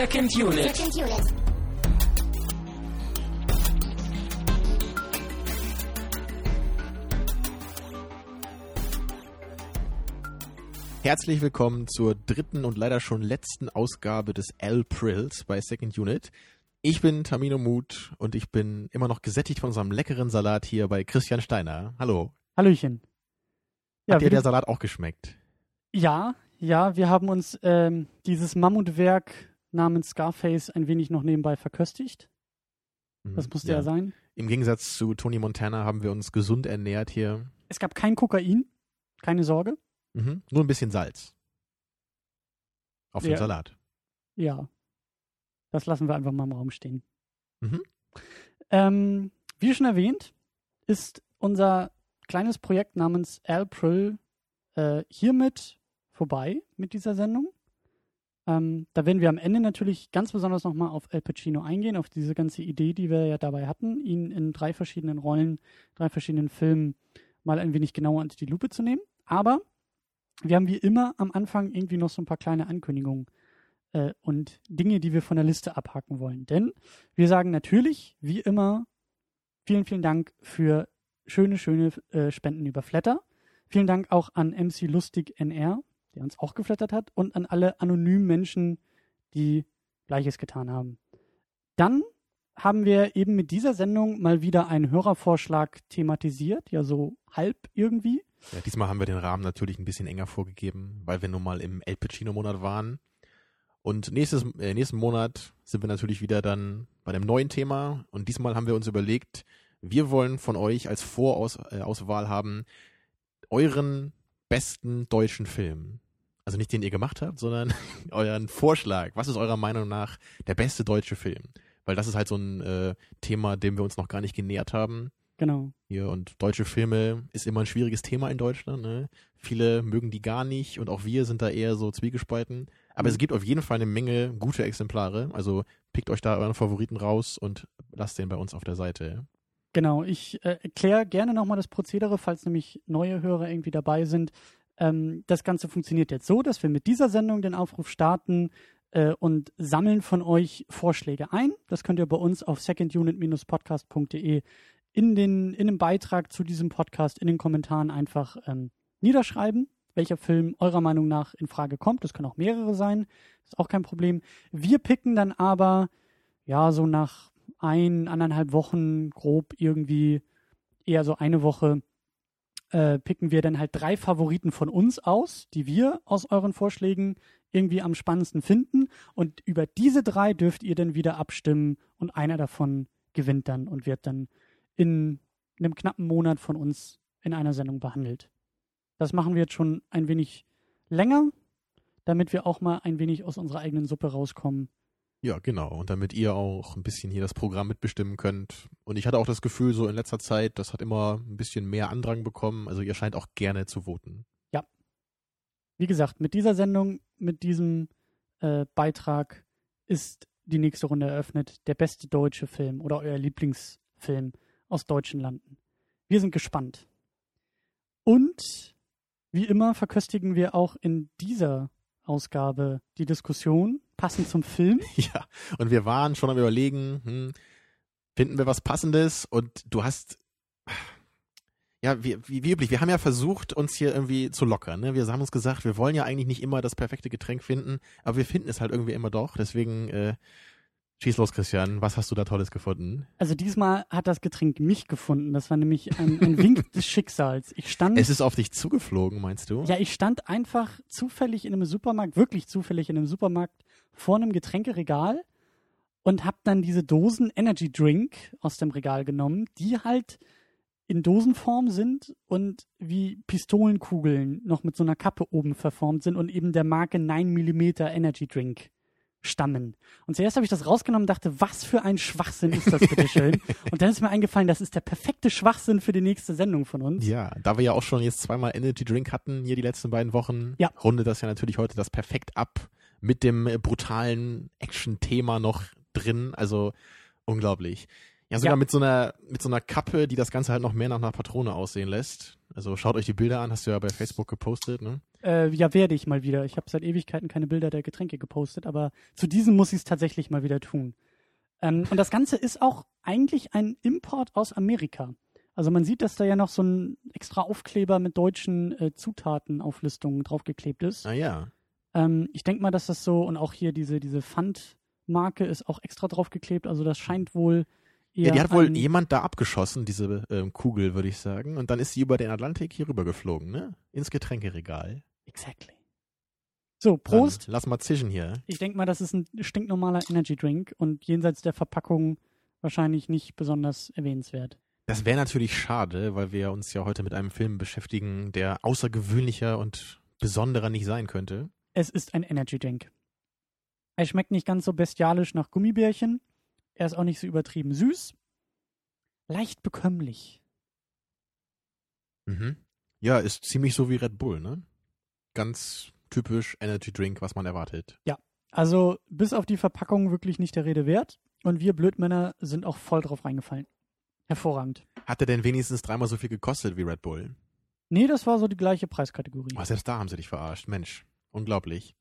Second Unit. Second Unit. Herzlich willkommen zur dritten und leider schon letzten Ausgabe des L-Prills bei Second Unit. Ich bin Tamino Mut und ich bin immer noch gesättigt von unserem leckeren Salat hier bei Christian Steiner. Hallo. Hallöchen. Hat dir der Salat auch geschmeckt? ja, ja, wir haben uns ähm, dieses Mammutwerk namens Scarface ein wenig noch nebenbei verköstigt. Mhm, Das musste ja. sein. Im Gegensatz zu Tony Montana haben wir uns gesund ernährt hier. Es gab kein Kokain, keine Sorge. Mhm. Nur ein bisschen Salz. Auf Ja. Salat. Ja, das lassen wir einfach mal im Raum stehen. Mhm. Ähm, wie schon erwähnt, ist unser kleines Projekt namens April äh, hiermit vorbei mit dieser Sendung. Ähm, da werden wir am Ende natürlich ganz besonders nochmal auf El Pacino eingehen, auf diese ganze Idee, die wir ja dabei hatten, ihn in drei verschiedenen Rollen, drei verschiedenen Filmen mal ein wenig genauer unter die Lupe zu nehmen. Aber wir haben wie immer am Anfang irgendwie noch so ein paar kleine Ankündigungen äh, und Dinge, die wir von der Liste abhaken wollen. Denn wir sagen natürlich, wie immer, vielen, vielen Dank für schöne, schöne äh, Spenden über Flatter. Vielen Dank auch an MC Lustig NR, der uns auch geflattert hat, und an alle anonymen Menschen, die Gleiches getan haben. Dann haben wir eben mit dieser Sendung mal wieder einen Hörervorschlag thematisiert, ja so halb irgendwie. Ja, diesmal haben wir den Rahmen natürlich ein bisschen enger vorgegeben, weil wir nun mal im El Pacino-Monat waren. Und nächstes, äh, nächsten Monat sind wir natürlich wieder dann bei einem neuen Thema. Und diesmal haben wir uns überlegt, wir wollen von euch als Vorauswahl äh, haben euren besten deutschen Film. Also nicht den ihr gemacht habt, sondern euren Vorschlag. Was ist eurer Meinung nach der beste deutsche Film? Weil das ist halt so ein äh, Thema, dem wir uns noch gar nicht genähert haben. Genau. Hier und deutsche Filme ist immer ein schwieriges Thema in Deutschland. Ne? Viele mögen die gar nicht und auch wir sind da eher so zwiegespalten. Aber Mhm. es gibt auf jeden Fall eine Menge gute Exemplare. Also pickt euch da euren Favoriten raus und lasst den bei uns auf der Seite. Genau, ich äh, erkläre gerne nochmal das Prozedere, falls nämlich neue Hörer irgendwie dabei sind. Ähm, das Ganze funktioniert jetzt so, dass wir mit dieser Sendung den Aufruf starten äh, und sammeln von euch Vorschläge ein. Das könnt ihr bei uns auf secondunit-podcast.de in, den, in dem Beitrag zu diesem Podcast, in den Kommentaren einfach ähm, niederschreiben, welcher Film eurer Meinung nach in Frage kommt. Das können auch mehrere sein, ist auch kein Problem. Wir picken dann aber, ja, so nach ein, anderthalb Wochen grob irgendwie, eher so eine Woche, äh, picken wir dann halt drei Favoriten von uns aus, die wir aus euren Vorschlägen irgendwie am spannendsten finden. Und über diese drei dürft ihr dann wieder abstimmen und einer davon gewinnt dann und wird dann in einem knappen Monat von uns in einer Sendung behandelt. Das machen wir jetzt schon ein wenig länger, damit wir auch mal ein wenig aus unserer eigenen Suppe rauskommen. Ja, genau. Und damit ihr auch ein bisschen hier das Programm mitbestimmen könnt. Und ich hatte auch das Gefühl, so in letzter Zeit, das hat immer ein bisschen mehr Andrang bekommen. Also ihr scheint auch gerne zu voten. wie gesagt, mit dieser Sendung, mit diesem äh, Beitrag ist die nächste Runde eröffnet. Der beste deutsche Film oder euer Lieblingsfilm aus deutschen Landen. Wir sind gespannt. Und wie immer verköstigen wir auch in dieser Ausgabe die Diskussion, passend zum Film. Ja, und wir waren schon am überlegen, hm, finden wir was Passendes? Und du hast, ja, wie, wie, wie üblich, wir haben ja versucht, uns hier irgendwie zu lockern. Ne? Wir haben uns gesagt, wir wollen ja eigentlich nicht immer das perfekte Getränk finden, aber wir finden es halt irgendwie immer doch. Deswegen, äh, schieß los, Christian, was hast du da Tolles gefunden? Also diesmal hat das Getränk mich gefunden. Das war nämlich ein, ein Wink des Schicksals. Ich stand Es ist auf dich zugeflogen, meinst du? Ja, ich stand einfach zufällig in einem Supermarkt, wirklich zufällig in einem Supermarkt vor einem Getränkeregal und habe dann diese Dosen Energy Drink aus dem Regal genommen, die halt in Dosenform sind und wie Pistolenkugeln noch mit so einer Kappe oben verformt sind und eben der Marke 9 mm Energy Drink stammen. Und zuerst habe ich das rausgenommen und dachte, was für ein Schwachsinn ist das bitte schön? und dann ist mir eingefallen, das ist der perfekte Schwachsinn für die nächste Sendung von uns. Ja, da wir ja auch schon jetzt zweimal Energy Drink hatten, hier die letzten beiden Wochen, Ja. rundet das ja natürlich heute das perfekt ab mit dem äh, brutalen Action-Thema noch drin. Also unglaublich. Ja, sogar Ja. mit so einer mit so einer Kappe, die das Ganze halt noch mehr nach einer Patrone aussehen lässt. Also schaut euch die Bilder an, hast du ja bei Facebook gepostet, ne? Äh, ja, werde ich mal wieder. Ich habe seit Ewigkeiten keine Bilder der Getränke gepostet, aber zu diesem muss ich es tatsächlich mal wieder tun. Ähm, und das Ganze ist auch eigentlich ein Import aus Amerika. Also man sieht, dass da ja noch so ein extra Aufkleber mit deutschen äh, Zutatenauflistungen draufgeklebt ist. Ah ja. Ähm, ich denke mal, dass das so, und auch hier diese, diese Pfandmarke ist auch extra draufgeklebt. Also das scheint wohl eher. Ja, die hat wohl jemand da abgeschossen, diese ähm, Kugel, würde ich sagen. Und dann ist sie über den Atlantik hier rüber geflogen, ne? Ins Getränkeregal. Exactly. So, Prost. Dann lass mal zischen hier. Ich denke mal, das ist ein stinknormaler Energy Drink und jenseits der Verpackung wahrscheinlich nicht besonders erwähnenswert. Das wäre natürlich schade, weil wir uns ja heute mit einem Film beschäftigen, der außergewöhnlicher und besonderer nicht sein könnte. Es ist ein Energy Drink. Er schmeckt nicht ganz so bestialisch nach Gummibärchen. Er ist auch nicht so übertrieben süß. Leicht bekömmlich. Mhm. Ja, ist ziemlich so wie Red Bull, ne? Ganz typisch Energy Drink, was man erwartet. Also bis auf die Verpackung wirklich nicht der Rede wert. Und wir Blödmänner sind auch voll drauf reingefallen. Hervorragend. Hat er denn wenigstens dreimal so viel gekostet wie Red Bull? Nee, das war so die gleiche Preiskategorie. Oh, selbst da haben sie dich verarscht. Mensch, unglaublich.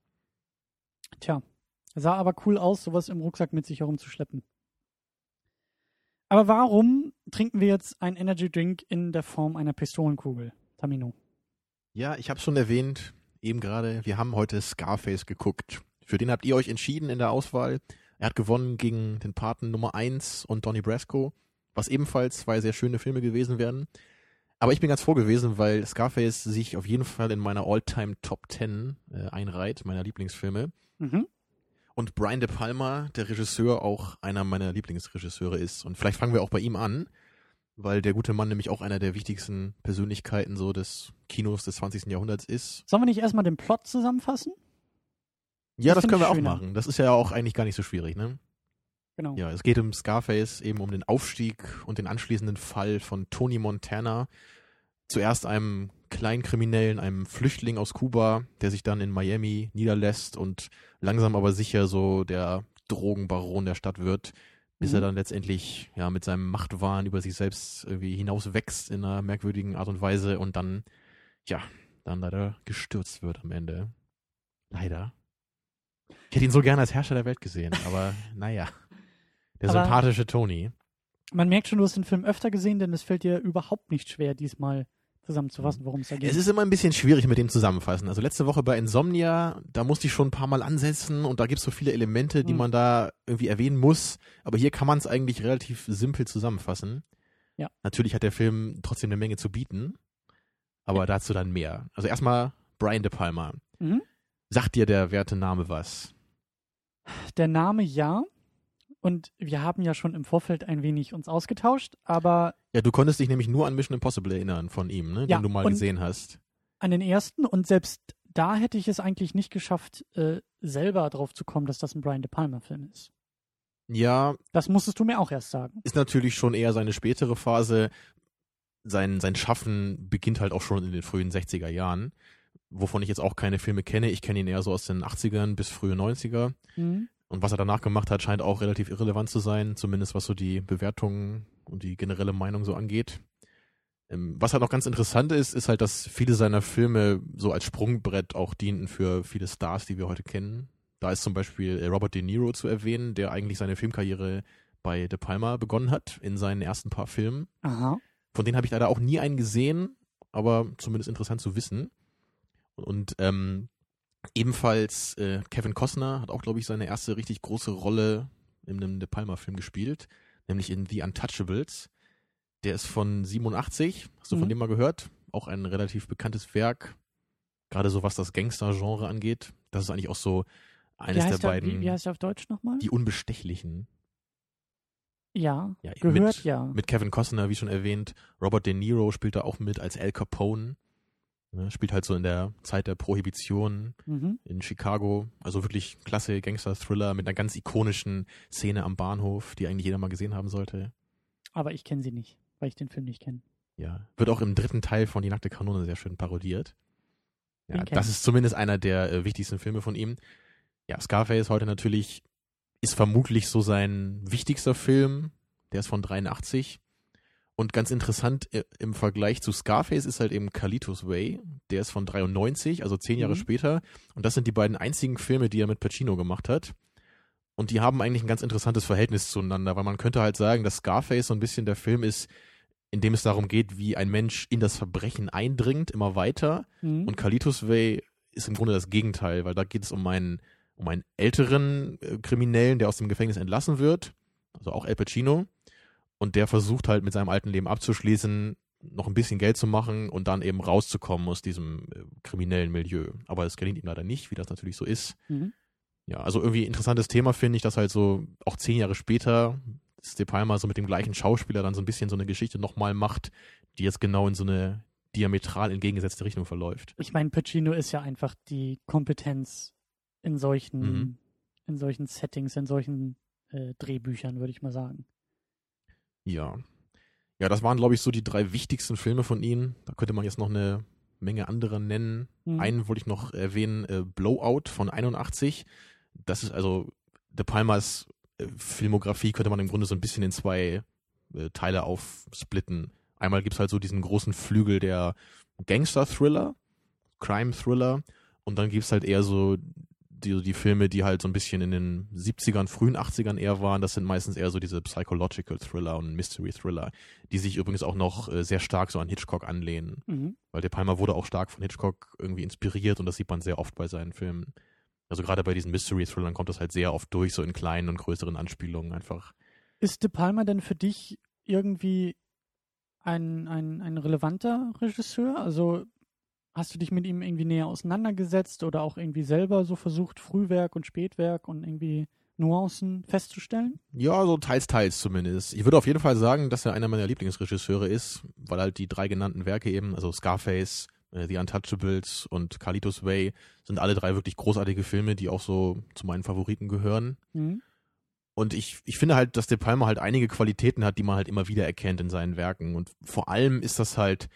Tja, sah aber cool aus, sowas im Rucksack mit sich herumzuschleppen. Aber warum trinken wir jetzt einen Energy Drink in der Form einer Pistolenkugel, Tamino? Ja, ich habe schon erwähnt, eben gerade, wir haben heute Scarface geguckt. Für den habt ihr euch entschieden in der Auswahl. Er hat gewonnen gegen den Paten Nummer 1 und Donnie Brasco, was ebenfalls zwei sehr schöne Filme gewesen wären. Aber ich bin ganz froh gewesen, weil Scarface sich auf jeden Fall in meiner All-Time Top 10 äh, einreiht, meiner Lieblingsfilme. Mhm. Und Brian De Palma, der Regisseur, auch einer meiner Lieblingsregisseure ist. Und vielleicht fangen wir auch bei ihm an, weil der gute Mann nämlich auch einer der wichtigsten Persönlichkeiten so des Kinos des 20. Jahrhunderts ist. Sollen wir nicht erstmal den Plot zusammenfassen? Ja, Das das, können wir auch machen. Das ist ja auch eigentlich gar nicht so schwierig, ne? Genau. Ja, es geht um Scarface, eben um den Aufstieg und den anschließenden Fall von Tony Montana. Zuerst einem Kleinkriminellen, einem Flüchtling aus Kuba, der sich dann in Miami niederlässt und langsam aber sicher so der Drogenbaron der Stadt wird, bis Mhm. er dann letztendlich ja mit seinem Machtwahn über sich selbst irgendwie hinaus wächst in einer merkwürdigen Art und Weise und dann, ja, dann leider gestürzt wird am Ende. Leider. Ich hätte ihn so gerne als Herrscher der Welt gesehen, aber naja. Der Aber- sympathische Tony. Man merkt schon, du hast den Film öfter gesehen, denn es fällt dir überhaupt nicht schwer, diesmal zusammenzufassen, worum es da geht. Es ist immer ein bisschen schwierig mit dem Zusammenfassen. Also letzte Woche bei Insomnia, da musste ich schon ein paar Mal ansetzen und da gibt es so viele Elemente, die Hm. man da irgendwie erwähnen muss. Aber hier kann man es eigentlich relativ simpel zusammenfassen. Ja. Natürlich hat der Film trotzdem eine Menge zu bieten, aber dazu dann mehr. Also erstmal Brian De Palma. Mhm. Sagt dir der werte Name was? Der Name ja. Und wir haben ja schon im Vorfeld ein wenig uns ausgetauscht, aber Ja, du konntest dich nämlich nur an Mission Impossible erinnern von ihm, ne? Ja, den du mal gesehen hast. an den ersten und selbst da hätte ich es eigentlich nicht geschafft, äh, selber drauf zu kommen, dass das ein Brian De Palma-Film ist. Ja, Das musstest du mir auch erst sagen. ist natürlich schon eher seine spätere Phase. Sein, sein Schaffen beginnt halt auch schon in den frühen 60er Jahren, wovon ich jetzt auch keine Filme kenne. Ich kenne ihn eher so aus den 80ern bis frühe 90er. Mhm. Und was er danach gemacht hat, scheint auch relativ irrelevant zu sein, zumindest was so die Bewertungen und die generelle Meinung so angeht. Ähm, Was halt noch ganz interessant ist, ist halt, dass viele seiner Filme so als Sprungbrett auch dienten für viele Stars, die wir heute kennen. Da ist zum Beispiel äh, Robert De Niro zu erwähnen, der eigentlich seine Filmkarriere bei De Palma begonnen hat in seinen ersten paar Filmen. Aha. Von denen habe ich leider auch nie einen gesehen, aber zumindest interessant zu wissen. Und ähm, ebenfalls äh, Kevin Costner hat auch, glaube ich, seine erste richtig große Rolle in einem De Palma-Film gespielt, nämlich in The Untouchables. Der ist von 87, hast du von Mhm. dem mal gehört? Auch ein relativ bekanntes Werk, gerade so was das Gangster-Genre angeht. Das ist eigentlich auch so eines der heißt, der, beiden, wie, wie heißt der auf Deutsch nochmal? die Unbestechlichen. Ja, Ja, gehört mit, ja. Mit Kevin Costner, wie schon erwähnt. Robert De Niro spielt da auch mit als Al Capone. Ne, spielt halt so in der Zeit der Prohibition Mhm. in Chicago. Also wirklich klasse Gangster-Thriller mit einer ganz ikonischen Szene am Bahnhof, die eigentlich jeder mal gesehen haben sollte. Aber ich kenne sie nicht, weil ich den Film nicht kenne. Ja. Wird auch im dritten Teil von Die nackte Kanone sehr schön parodiert. Ja, das ist zumindest einer der äh, wichtigsten Filme von ihm. Ja, Scarface heute natürlich ist vermutlich so sein wichtigster Film. Der ist von 83. Und ganz interessant äh, im Vergleich zu Scarface ist halt eben Carlitos Way. Der ist von 93, also zehn Jahre Mhm. später. Und das sind die beiden einzigen Filme, die er mit Pacino gemacht hat. Und die haben eigentlich ein ganz interessantes Verhältnis zueinander, weil man könnte halt sagen, dass Scarface so ein bisschen der Film ist, in dem es darum geht, wie ein Mensch in das Verbrechen eindringt, immer weiter. Mhm. Und Carlitos Way ist im Grunde das Gegenteil, weil da geht es um einen, um einen älteren äh, Kriminellen, der aus dem Gefängnis entlassen wird, also auch Al Pacino. Und der versucht halt mit seinem alten Leben abzuschließen, noch ein bisschen Geld zu machen und dann eben rauszukommen aus diesem äh, kriminellen Milieu. Aber es gelingt ihm leider nicht, wie das natürlich so ist. Mhm. Ja, also irgendwie interessantes Thema finde ich, dass halt so auch zehn Jahre später De Palma so mit dem gleichen Schauspieler dann so ein bisschen so eine Geschichte nochmal macht, die jetzt genau in so eine diametral entgegengesetzte Richtung verläuft. Ich meine, Pacino ist ja einfach die Kompetenz in solchen, Mhm. in solchen Settings, in solchen äh, Drehbüchern, würde ich mal sagen. Ja. Ja, das waren, glaube ich, so die drei wichtigsten Filme von ihm. Da könnte man jetzt noch eine Menge andere nennen. Mhm. Einen wollte ich noch erwähnen, äh, Blowout von 81. Das ist also De Palmas äh, Filmografie könnte man im Grunde so ein bisschen in zwei äh, Teile aufsplitten. Einmal gibt's halt so diesen großen Flügel der Gangster-Thriller, Crime-Thriller und dann gibt's halt eher so die, die Filme, die halt so ein bisschen in den 70ern, frühen 80ern eher waren. Das sind meistens eher so diese Psychological Thriller und Mystery Thriller, die sich übrigens auch noch äh, sehr stark so an Hitchcock anlehnen. Mhm. Weil De Palma wurde auch stark von Hitchcock irgendwie inspiriert und das sieht man sehr oft bei seinen Filmen. Also gerade bei diesen Mystery-Thrillern kommt das halt sehr oft durch, so in kleinen und größeren Anspielungen einfach. Ist De Palma denn für dich irgendwie ein, ein, ein relevanter Regisseur? Also hast du dich mit ihm irgendwie näher auseinandergesetzt oder auch irgendwie selber so versucht, Frühwerk und Spätwerk und irgendwie Nuancen festzustellen? Ja, so teils, teils zumindest. Ich würde auf jeden Fall sagen, dass er einer meiner Lieblingsregisseure ist, weil halt die drei genannten Werke eben, also Scarface, äh, The Untouchables und Carlitos Way, sind alle drei wirklich großartige Filme, die auch so zu meinen Favoriten gehören. Mhm. Und ich, ich finde halt, dass De Palma halt einige Qualitäten hat, die man halt immer wieder erkennt in seinen Werken. Und vor allem ist das halt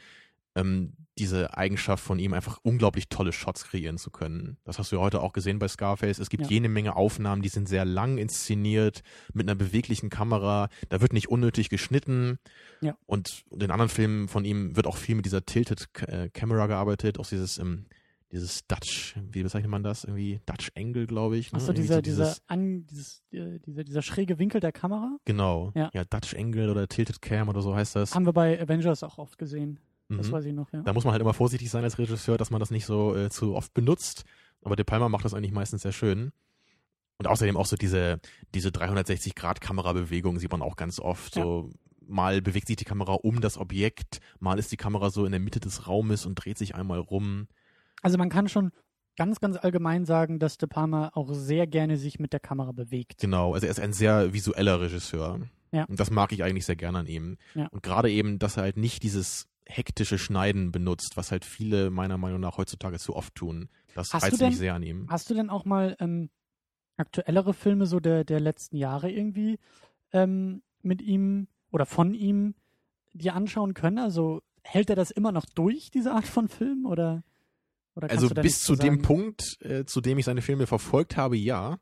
ähm, diese Eigenschaft von ihm, einfach unglaublich tolle Shots kreieren zu können. Das hast du ja heute auch gesehen bei Scarface. Es gibt Ja. jene Menge Aufnahmen, die sind sehr lang inszeniert, mit einer beweglichen Kamera. Da wird nicht unnötig geschnitten. Ja. Und in anderen Filmen von ihm wird auch viel mit dieser Tilted äh, Camera gearbeitet, auch dieses, ähm, dieses Dutch, wie bezeichnet man das? Irgendwie Dutch Angle, glaube ich. ne? Achso, dieser, so dieser, dieses- an, dieses, äh, dieser, dieser schräge Winkel der Kamera Genau. Ja. Dutch Angle oder Tilted Cam oder so heißt das. haben wir bei Avengers auch oft gesehen. Das Mhm. weiß ich noch, ja. Da muss man halt immer vorsichtig sein als Regisseur, dass man das nicht so äh, zu oft benutzt. Aber De Palma macht das eigentlich meistens sehr schön. Und außerdem auch so diese, diese 360-Grad-Kamerabewegung sieht man auch ganz oft. Ja. So mal bewegt sich die Kamera um das Objekt, mal ist die Kamera so in der Mitte des Raumes und dreht sich einmal rum. Also man kann schon ganz, ganz allgemein sagen, dass De Palma auch sehr gerne sich mit der Kamera bewegt. Genau, also er ist ein sehr visueller Regisseur. Ja. Und das mag ich eigentlich sehr gerne an ihm. Ja. Und gerade eben, dass er halt nicht dieses hektische Schneiden benutzt, was halt viele meiner Meinung nach heutzutage zu oft tun. Das Hast du reizt denn- mich sehr an ihm. Hast du denn auch mal ähm, aktuellere Filme so der, der letzten Jahre irgendwie ähm, mit ihm oder von ihm dir anschauen können? Also hält er das immer noch durch, diese Art von Film? Oder, oder Also bis zu dem sagen? Punkt, äh, zu dem ich seine Filme verfolgt habe, ja.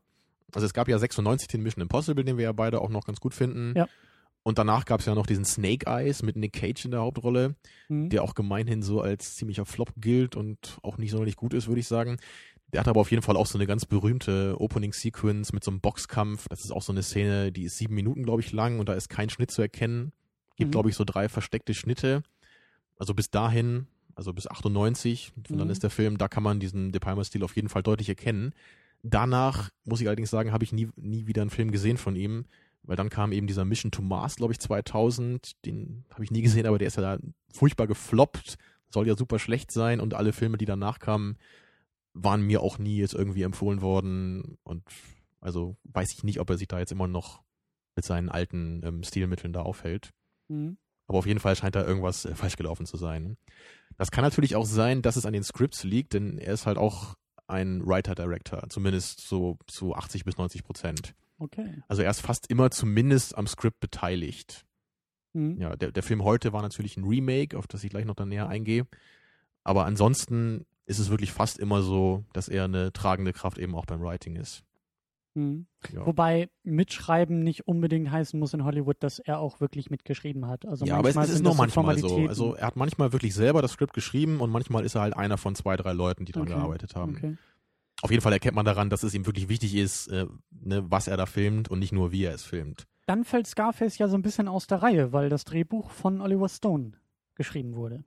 Also es gab ja 96 den Mission Impossible, den wir ja beide auch noch ganz gut finden. Ja. Und danach gab es ja noch diesen Snake Eyes mit Nick Cage in der Hauptrolle, Hm? der auch gemeinhin so als ziemlicher Flop gilt und auch nicht sonderlich gut ist, würde ich sagen. Der hat aber auf jeden Fall auch so eine ganz berühmte Opening Sequence mit so einem Boxkampf. Das ist auch so eine Szene, die ist sieben Minuten, glaube ich, lang und da ist kein Schnitt zu erkennen. Gibt, Mhm. glaube ich, so drei versteckte Schnitte. Also bis dahin, also bis 98, und dann Mhm. ist der Film, da kann man diesen De Palma-Stil auf jeden Fall deutlich erkennen. Danach, muss ich allerdings sagen, habe ich nie, nie wieder einen Film gesehen von ihm, weil dann kam eben dieser Mission to Mars, glaube ich, 2000. Den habe ich nie gesehen, aber der ist ja da furchtbar gefloppt, soll ja super schlecht sein und alle Filme, die danach kamen, waren mir auch nie jetzt irgendwie empfohlen worden und also weiß ich nicht, ob er sich da jetzt immer noch mit seinen alten ähm, Stilmitteln da aufhält. Hm? Aber auf jeden Fall scheint da irgendwas äh, falsch gelaufen zu sein. Das kann natürlich auch sein, dass es an den Scripts liegt, denn er ist halt auch ein Writer-Director, zumindest so zu 80 bis 90 Prozent. Okay. Also er ist fast immer zumindest am Skript beteiligt. Hm? Ja, der, der Film heute war natürlich ein Remake, auf das ich gleich noch dann näher eingehe. Aber ansonsten ist es wirklich fast immer so, dass er eine tragende Kraft eben auch beim Writing ist. Mhm. Ja. Wobei mitschreiben nicht unbedingt heißen muss in Hollywood, dass er auch wirklich mitgeschrieben hat. Also ja, aber es, es ist noch manchmal so. Also er hat manchmal wirklich selber das Skript geschrieben und manchmal ist er halt einer von zwei, drei Leuten, die dran Okay. gearbeitet haben. okay. Auf jeden Fall erkennt man daran, dass es ihm wirklich wichtig ist, äh, ne, was er da filmt und nicht nur, wie er es filmt. Dann fällt Scarface ja so ein bisschen aus der Reihe, weil das Drehbuch von Oliver Stone geschrieben wurde.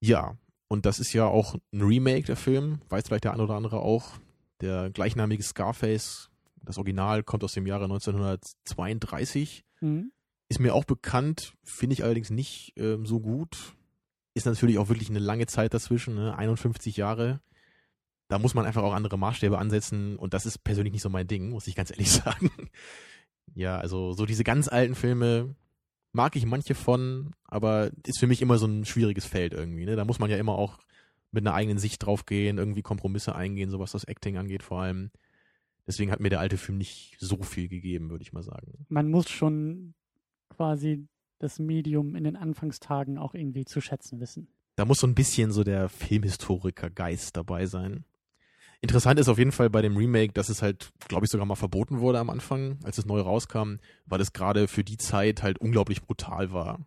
Ja, und das ist ja auch ein Remake der Film, weiß vielleicht der eine oder andere auch. Der gleichnamige Scarface, das Original kommt aus dem Jahre 1932. Mhm. Ist mir auch bekannt, finde ich allerdings nicht ähm, so gut. Ist natürlich auch wirklich eine lange Zeit dazwischen, ne? 51 Jahre. Da muss man einfach auch andere Maßstäbe ansetzen und das ist persönlich nicht so mein Ding, muss ich ganz ehrlich sagen. ja, also so diese ganz alten Filme mag ich manche von, aber ist für mich immer so ein schwieriges Feld irgendwie. Ne? Da muss man ja immer auch mit einer eigenen Sicht drauf gehen, irgendwie Kompromisse eingehen, so was das Acting angeht vor allem. Deswegen hat mir der alte Film nicht so viel gegeben, würde ich mal sagen. Man muss schon quasi das Medium in den Anfangstagen auch irgendwie zu schätzen wissen. Da muss so ein bisschen so der Filmhistoriker-Geist dabei sein. Interessant ist auf jeden Fall bei dem Remake, dass es halt, glaube ich, sogar mal verboten wurde am Anfang, als es neu rauskam, weil es gerade für die Zeit halt unglaublich brutal war,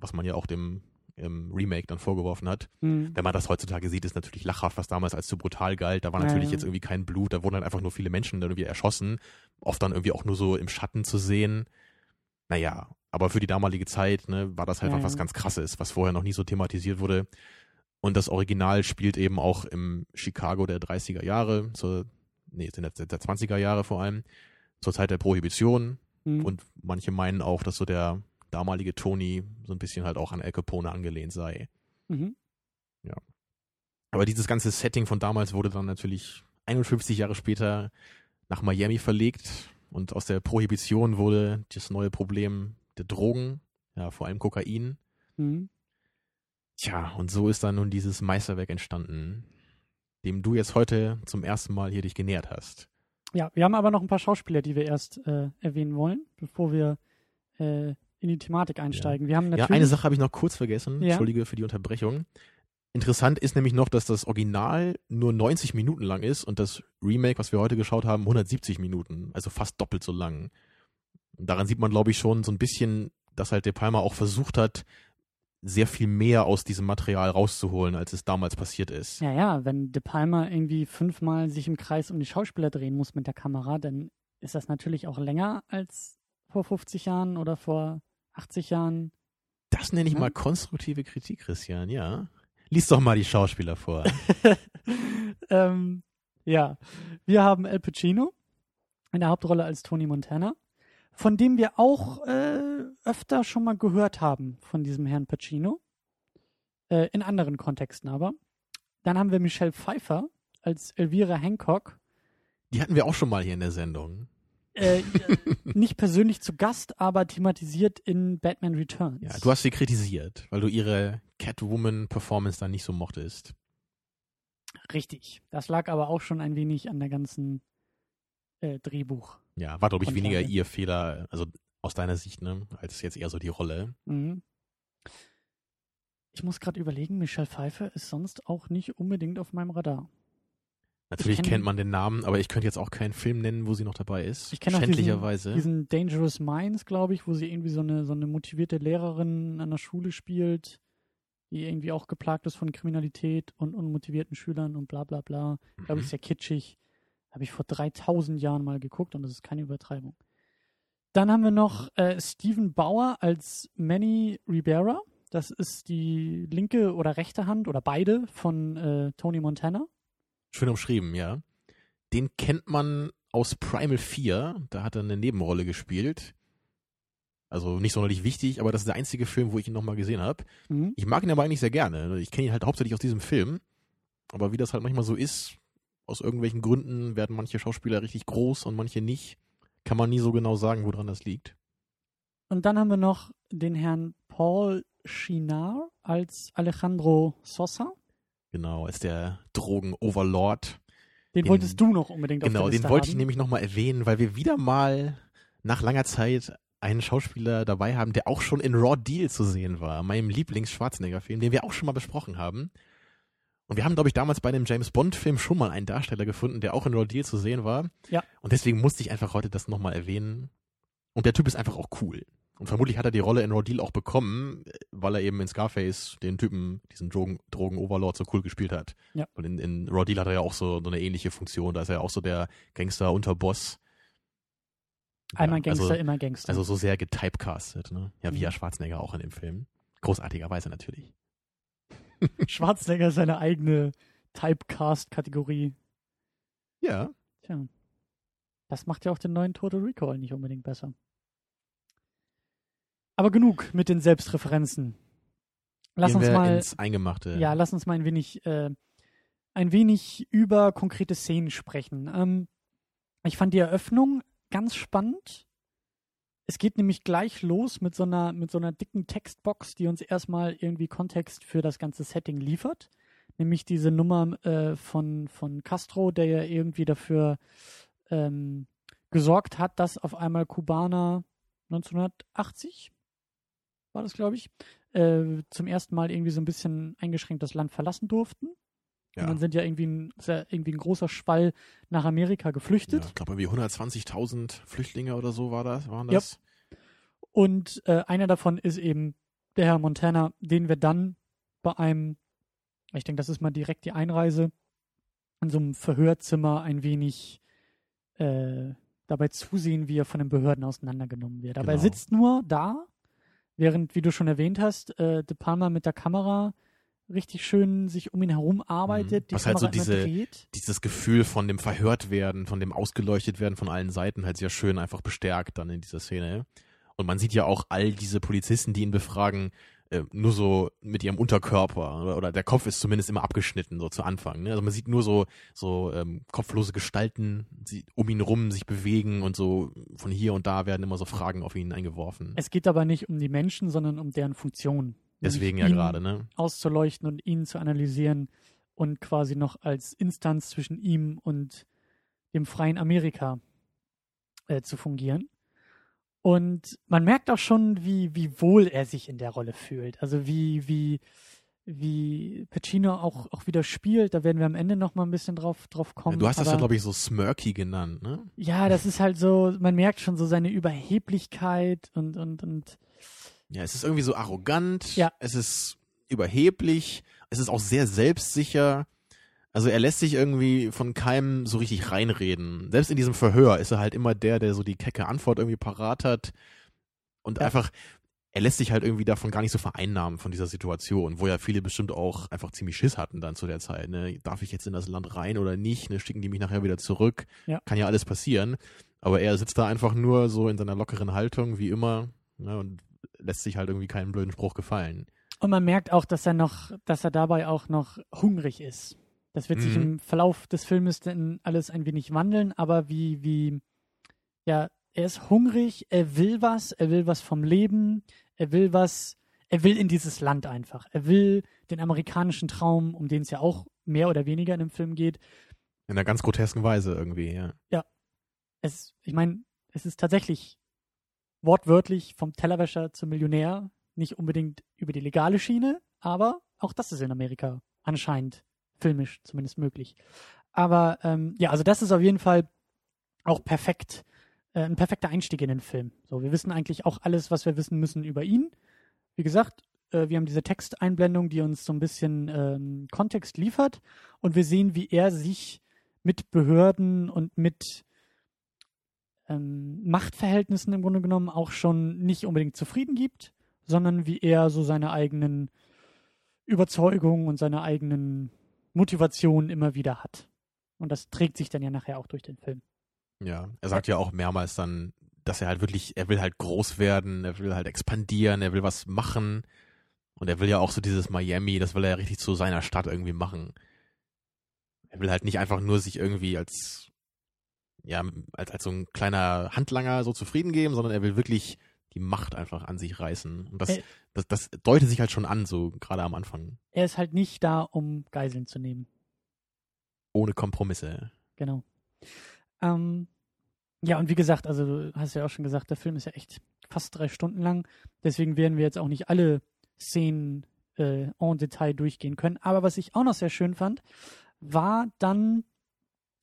was man ja auch dem im Remake dann vorgeworfen hat. Mhm. Wenn man das heutzutage sieht, ist natürlich lachhaft, was damals als zu brutal galt. Da war Ja, natürlich ja. jetzt irgendwie kein Blut, da wurden halt einfach nur viele Menschen dann irgendwie erschossen, oft dann irgendwie auch nur so im Schatten zu sehen. Naja, aber für die damalige Zeit ne, war das halt Ja, einfach was ja. ganz krasses, was vorher noch nie so thematisiert wurde. Und das Original spielt eben auch im Chicago der 30er Jahre, zur, nee, der, der 20er Jahre vor allem, zur Zeit der Prohibition. Mhm. Und manche meinen auch, dass so der damalige Tony so ein bisschen halt auch an Al Capone angelehnt sei. Mhm. Aber dieses ganze Setting von damals wurde dann natürlich 51 Jahre später nach Miami verlegt und aus der Prohibition wurde das neue Problem der Drogen, ja, vor allem Kokain. Mhm. Tja, und so ist dann nun dieses Meisterwerk entstanden, dem du jetzt heute zum ersten Mal hier dich genähert hast. Ja, wir haben aber noch ein paar Schauspieler, die wir erst äh, erwähnen wollen, bevor wir äh, in die Thematik einsteigen. Wir haben Ja, natürlich eine Sache habe ich noch kurz vergessen. Ja. Entschuldige für die Unterbrechung. Interessant ist nämlich noch, dass das Original nur 90 Minuten lang ist und das Remake, was wir heute geschaut haben, 170 Minuten, also fast doppelt so lang. Daran sieht man, glaube ich, schon so ein bisschen, dass halt De Palma auch versucht hat, sehr viel mehr aus diesem Material rauszuholen, als es damals passiert ist. Ja, ja, wenn De Palma irgendwie fünfmal sich im Kreis um die Schauspieler drehen muss mit der Kamera, dann ist das natürlich auch länger als vor 50 Jahren oder vor 80 Jahren. Das nenne ich Ja. mal konstruktive Kritik, Christian, ja. Lies doch mal die Schauspieler vor. ähm, ja, wir haben Al Pacino in der Hauptrolle als Tony Montana, von dem wir auch äh, öfter schon mal gehört haben, von diesem Herrn Pacino. Äh, in anderen Kontexten aber. Dann haben wir Michelle Pfeiffer als Elvira Hancock. Die hatten wir auch schon mal hier in der Sendung. Äh, nicht persönlich zu Gast, aber thematisiert in Batman Returns. Ja, du hast sie kritisiert, weil du ihre Catwoman-Performance dann nicht so mochtest. Richtig. Das lag aber auch schon ein wenig an der ganzen äh, Drehbuch. Ja, war, glaube ich, weniger ihr Fehler, also aus deiner Sicht, ne, als jetzt eher so die Rolle. Mhm. Ich muss gerade überlegen, Michelle Pfeiffer ist sonst auch nicht unbedingt auf meinem Radar. Natürlich kenn- kennt man den Namen, aber ich könnte jetzt auch keinen Film nennen, wo sie noch dabei ist. Ich kenne auch diesen, Schändlicherweise. diesen Dangerous Minds, glaube ich, wo sie irgendwie so eine, so eine motivierte Lehrerin an der Schule spielt, die irgendwie auch geplagt ist von Kriminalität und unmotivierten Schülern und bla bla bla. Glaube ich, Mhm. sehr kitschig. Habe ich vor 3000 Jahren mal geguckt und das ist keine Übertreibung. Dann haben wir noch äh, Steven Bauer als Manny Ribera. Das ist die linke oder rechte Hand oder beide von äh, Tony Montana. Schön umschrieben, ja. Den kennt man aus Primal 4, da hat er eine Nebenrolle gespielt. Also nicht sonderlich wichtig, aber das ist der einzige Film, wo ich ihn nochmal gesehen habe. Mhm. Ich mag ihn aber eigentlich sehr gerne. Ich kenne ihn halt hauptsächlich aus diesem Film. Aber wie das halt manchmal so ist, aus irgendwelchen Gründen werden manche Schauspieler richtig groß und manche nicht. Kann man nie so genau sagen, woran das liegt. Und dann haben wir noch den Herrn Paul Chinar als Alejandro Sosa. Genau, als der Drogen-Overlord. Den, Den- wolltest du noch unbedingt auf Genau, den wollte ich haben. nämlich nochmal erwähnen, weil wir wieder mal nach langer Zeit einen Schauspieler dabei haben, der auch schon in Raw Deal zu sehen war, meinem Lieblings-Schwarzenegger-Film, den wir auch schon mal besprochen haben. Und wir haben, glaube ich, damals bei dem James Bond-Film schon mal einen Darsteller gefunden, der auch in Rodil zu sehen war. Ja. Und deswegen musste ich einfach heute das nochmal erwähnen. Und der Typ ist einfach auch cool. Und vermutlich hat er die Rolle in Rodil auch bekommen, weil er eben in Scarface den Typen, diesen Drogen, Drogen-Overlord so cool gespielt hat. Ja. Und in, in Rodil hat er ja auch so, so eine ähnliche Funktion. Da ist er ja auch so der Gangster-Unterboss. Einmal Ja, Gangster, also, immer Gangster. also so sehr getypecastet, ne? Ja, wie Mhm. ja Schwarzenegger auch in dem Film. Großartigerweise natürlich. Schwarzenegger seine eigene Typecast-Kategorie. Ja. Tja. Das macht ja auch den neuen Total Recall nicht unbedingt besser. Aber genug mit den Selbstreferenzen. Lass Gehen uns mal, ins Eingemachte. ja, lass uns mal ein wenig, äh, ein wenig über konkrete Szenen sprechen. Ähm, ich fand die Eröffnung ganz spannend. Es geht nämlich gleich los mit so einer, mit so einer dicken Textbox, die uns erstmal irgendwie Kontext für das ganze Setting liefert. Nämlich diese Nummer äh, von, von Castro, der ja irgendwie dafür ähm, gesorgt hat, dass auf einmal Kubaner 1980 war das, glaube ich, äh, zum ersten Mal irgendwie so ein bisschen eingeschränkt das Land verlassen durften. Ja. Und dann sind ja irgendwie ein, ja irgendwie ein großer Schwall nach Amerika Ja, geflüchtet. ich glaube, irgendwie 120.000 Flüchtlinge oder so war das, waren Ja. das. Und äh, einer davon ist eben der Herr Montana, den wir dann bei einem, ich denke, das ist mal direkt die Einreise, in so einem Verhörzimmer ein wenig äh, dabei zusehen, wie er von den Behörden auseinandergenommen wird. Aber er Genau. sitzt nur da, während, wie du schon erwähnt hast, äh, De Palma mit der Kamera richtig schön sich um ihn herum arbeitet, Mhm. die Was halt so Kamera diese- dreht. Dieses Gefühl von dem verhört werden, von dem ausgeleuchtet werden von allen Seiten halt sehr schön einfach bestärkt dann in dieser Szene. Und man sieht ja auch all diese Polizisten, die ihn befragen, äh, nur so mit ihrem Unterkörper oder, oder der Kopf ist zumindest immer abgeschnitten so zu Anfang. Ne? Also man sieht nur so so ähm, kopflose Gestalten sie, um ihn rum sich bewegen und so von hier und da werden immer so Fragen auf ihn eingeworfen. Es geht aber nicht um die Menschen, sondern um deren Funktion. Deswegen ja gerade, ne? auszuleuchten und ihn zu analysieren und quasi noch als Instanz zwischen ihm und dem freien Amerika äh, zu fungieren. Und man merkt auch schon, wie, wie wohl er sich in der Rolle fühlt. Also wie, wie, wie Pacino auch, auch wieder spielt. Da werden wir am Ende noch mal ein bisschen drauf, drauf kommen. Du hast das ja, glaube ich, so smirky genannt, ne? Ja, das ist halt so, man merkt schon so seine Überheblichkeit und, und, und Ja, es ist irgendwie so arrogant, Ja. es ist überheblich, es ist auch sehr selbstsicher. Also er lässt sich irgendwie von keinem so richtig reinreden. Selbst in diesem Verhör ist er halt immer der, der so die kecke Antwort irgendwie parat hat und Ja. einfach, er lässt sich halt irgendwie davon gar nicht so vereinnahmen von dieser Situation, wo ja viele bestimmt auch einfach ziemlich Schiss hatten dann zu der Zeit. Ne? Darf ich jetzt in das Land rein oder nicht? Ne? Schicken die mich nachher wieder zurück? Ja. Kann ja alles passieren. Aber er sitzt da einfach nur so in seiner lockeren Haltung, wie immer, ne? und lässt sich halt irgendwie keinen blöden Spruch gefallen. Und man merkt auch, dass er noch, dass er dabei auch noch hungrig ist. Das wird sich Mhm. im Verlauf des Filmes dann alles ein wenig wandeln, aber wie, wie, ja, er ist hungrig, er will was, er will was vom Leben, er will was, er will in dieses Land einfach. Er will den amerikanischen Traum, um den es ja auch mehr oder weniger in dem Film geht. In einer ganz grotesken Weise irgendwie, ja. Es, ich meine, es ist tatsächlich wortwörtlich vom Tellerwäscher zum Millionär, nicht unbedingt über die legale Schiene, aber auch das ist in Amerika anscheinend filmisch zumindest möglich. Aber ähm, ja, also das ist auf jeden Fall auch perfekt, äh, ein perfekter Einstieg in den Film. So, wir wissen eigentlich auch alles, was wir wissen müssen über ihn. Wie gesagt, äh, wir haben diese Texteinblendung, die uns so ein bisschen ähm, Kontext liefert und wir sehen, wie er sich mit Behörden und mit ähm, Machtverhältnissen im Grunde genommen auch schon nicht unbedingt zufrieden gibt, sondern wie er so seine eigenen Überzeugungen und seine eigenen Motivationen immer wieder hat. Und das trägt sich dann ja nachher auch durch den Film. Ja, er sagt ja auch mehrmals dann, dass er halt wirklich, er will halt groß werden, er will halt expandieren, er will was machen. Und er will ja auch so dieses Miami, das will er ja richtig zu seiner Stadt irgendwie machen. Er will halt nicht einfach nur sich irgendwie als, ja, als, als so ein kleiner Handlanger so zufrieden geben, sondern er will wirklich die Macht einfach an sich reißen. Und das, Äh. das, das deutet sich halt schon an, so gerade am Anfang. Er ist halt nicht da, um Geiseln zu nehmen. Ohne Kompromisse. Genau. Ähm, ja, und wie gesagt, also du hast ja auch schon gesagt, der Film ist ja echt fast drei Stunden lang. Deswegen werden wir jetzt auch nicht alle Szenen äh, en Detail durchgehen können. Aber was ich auch noch sehr schön fand, war dann,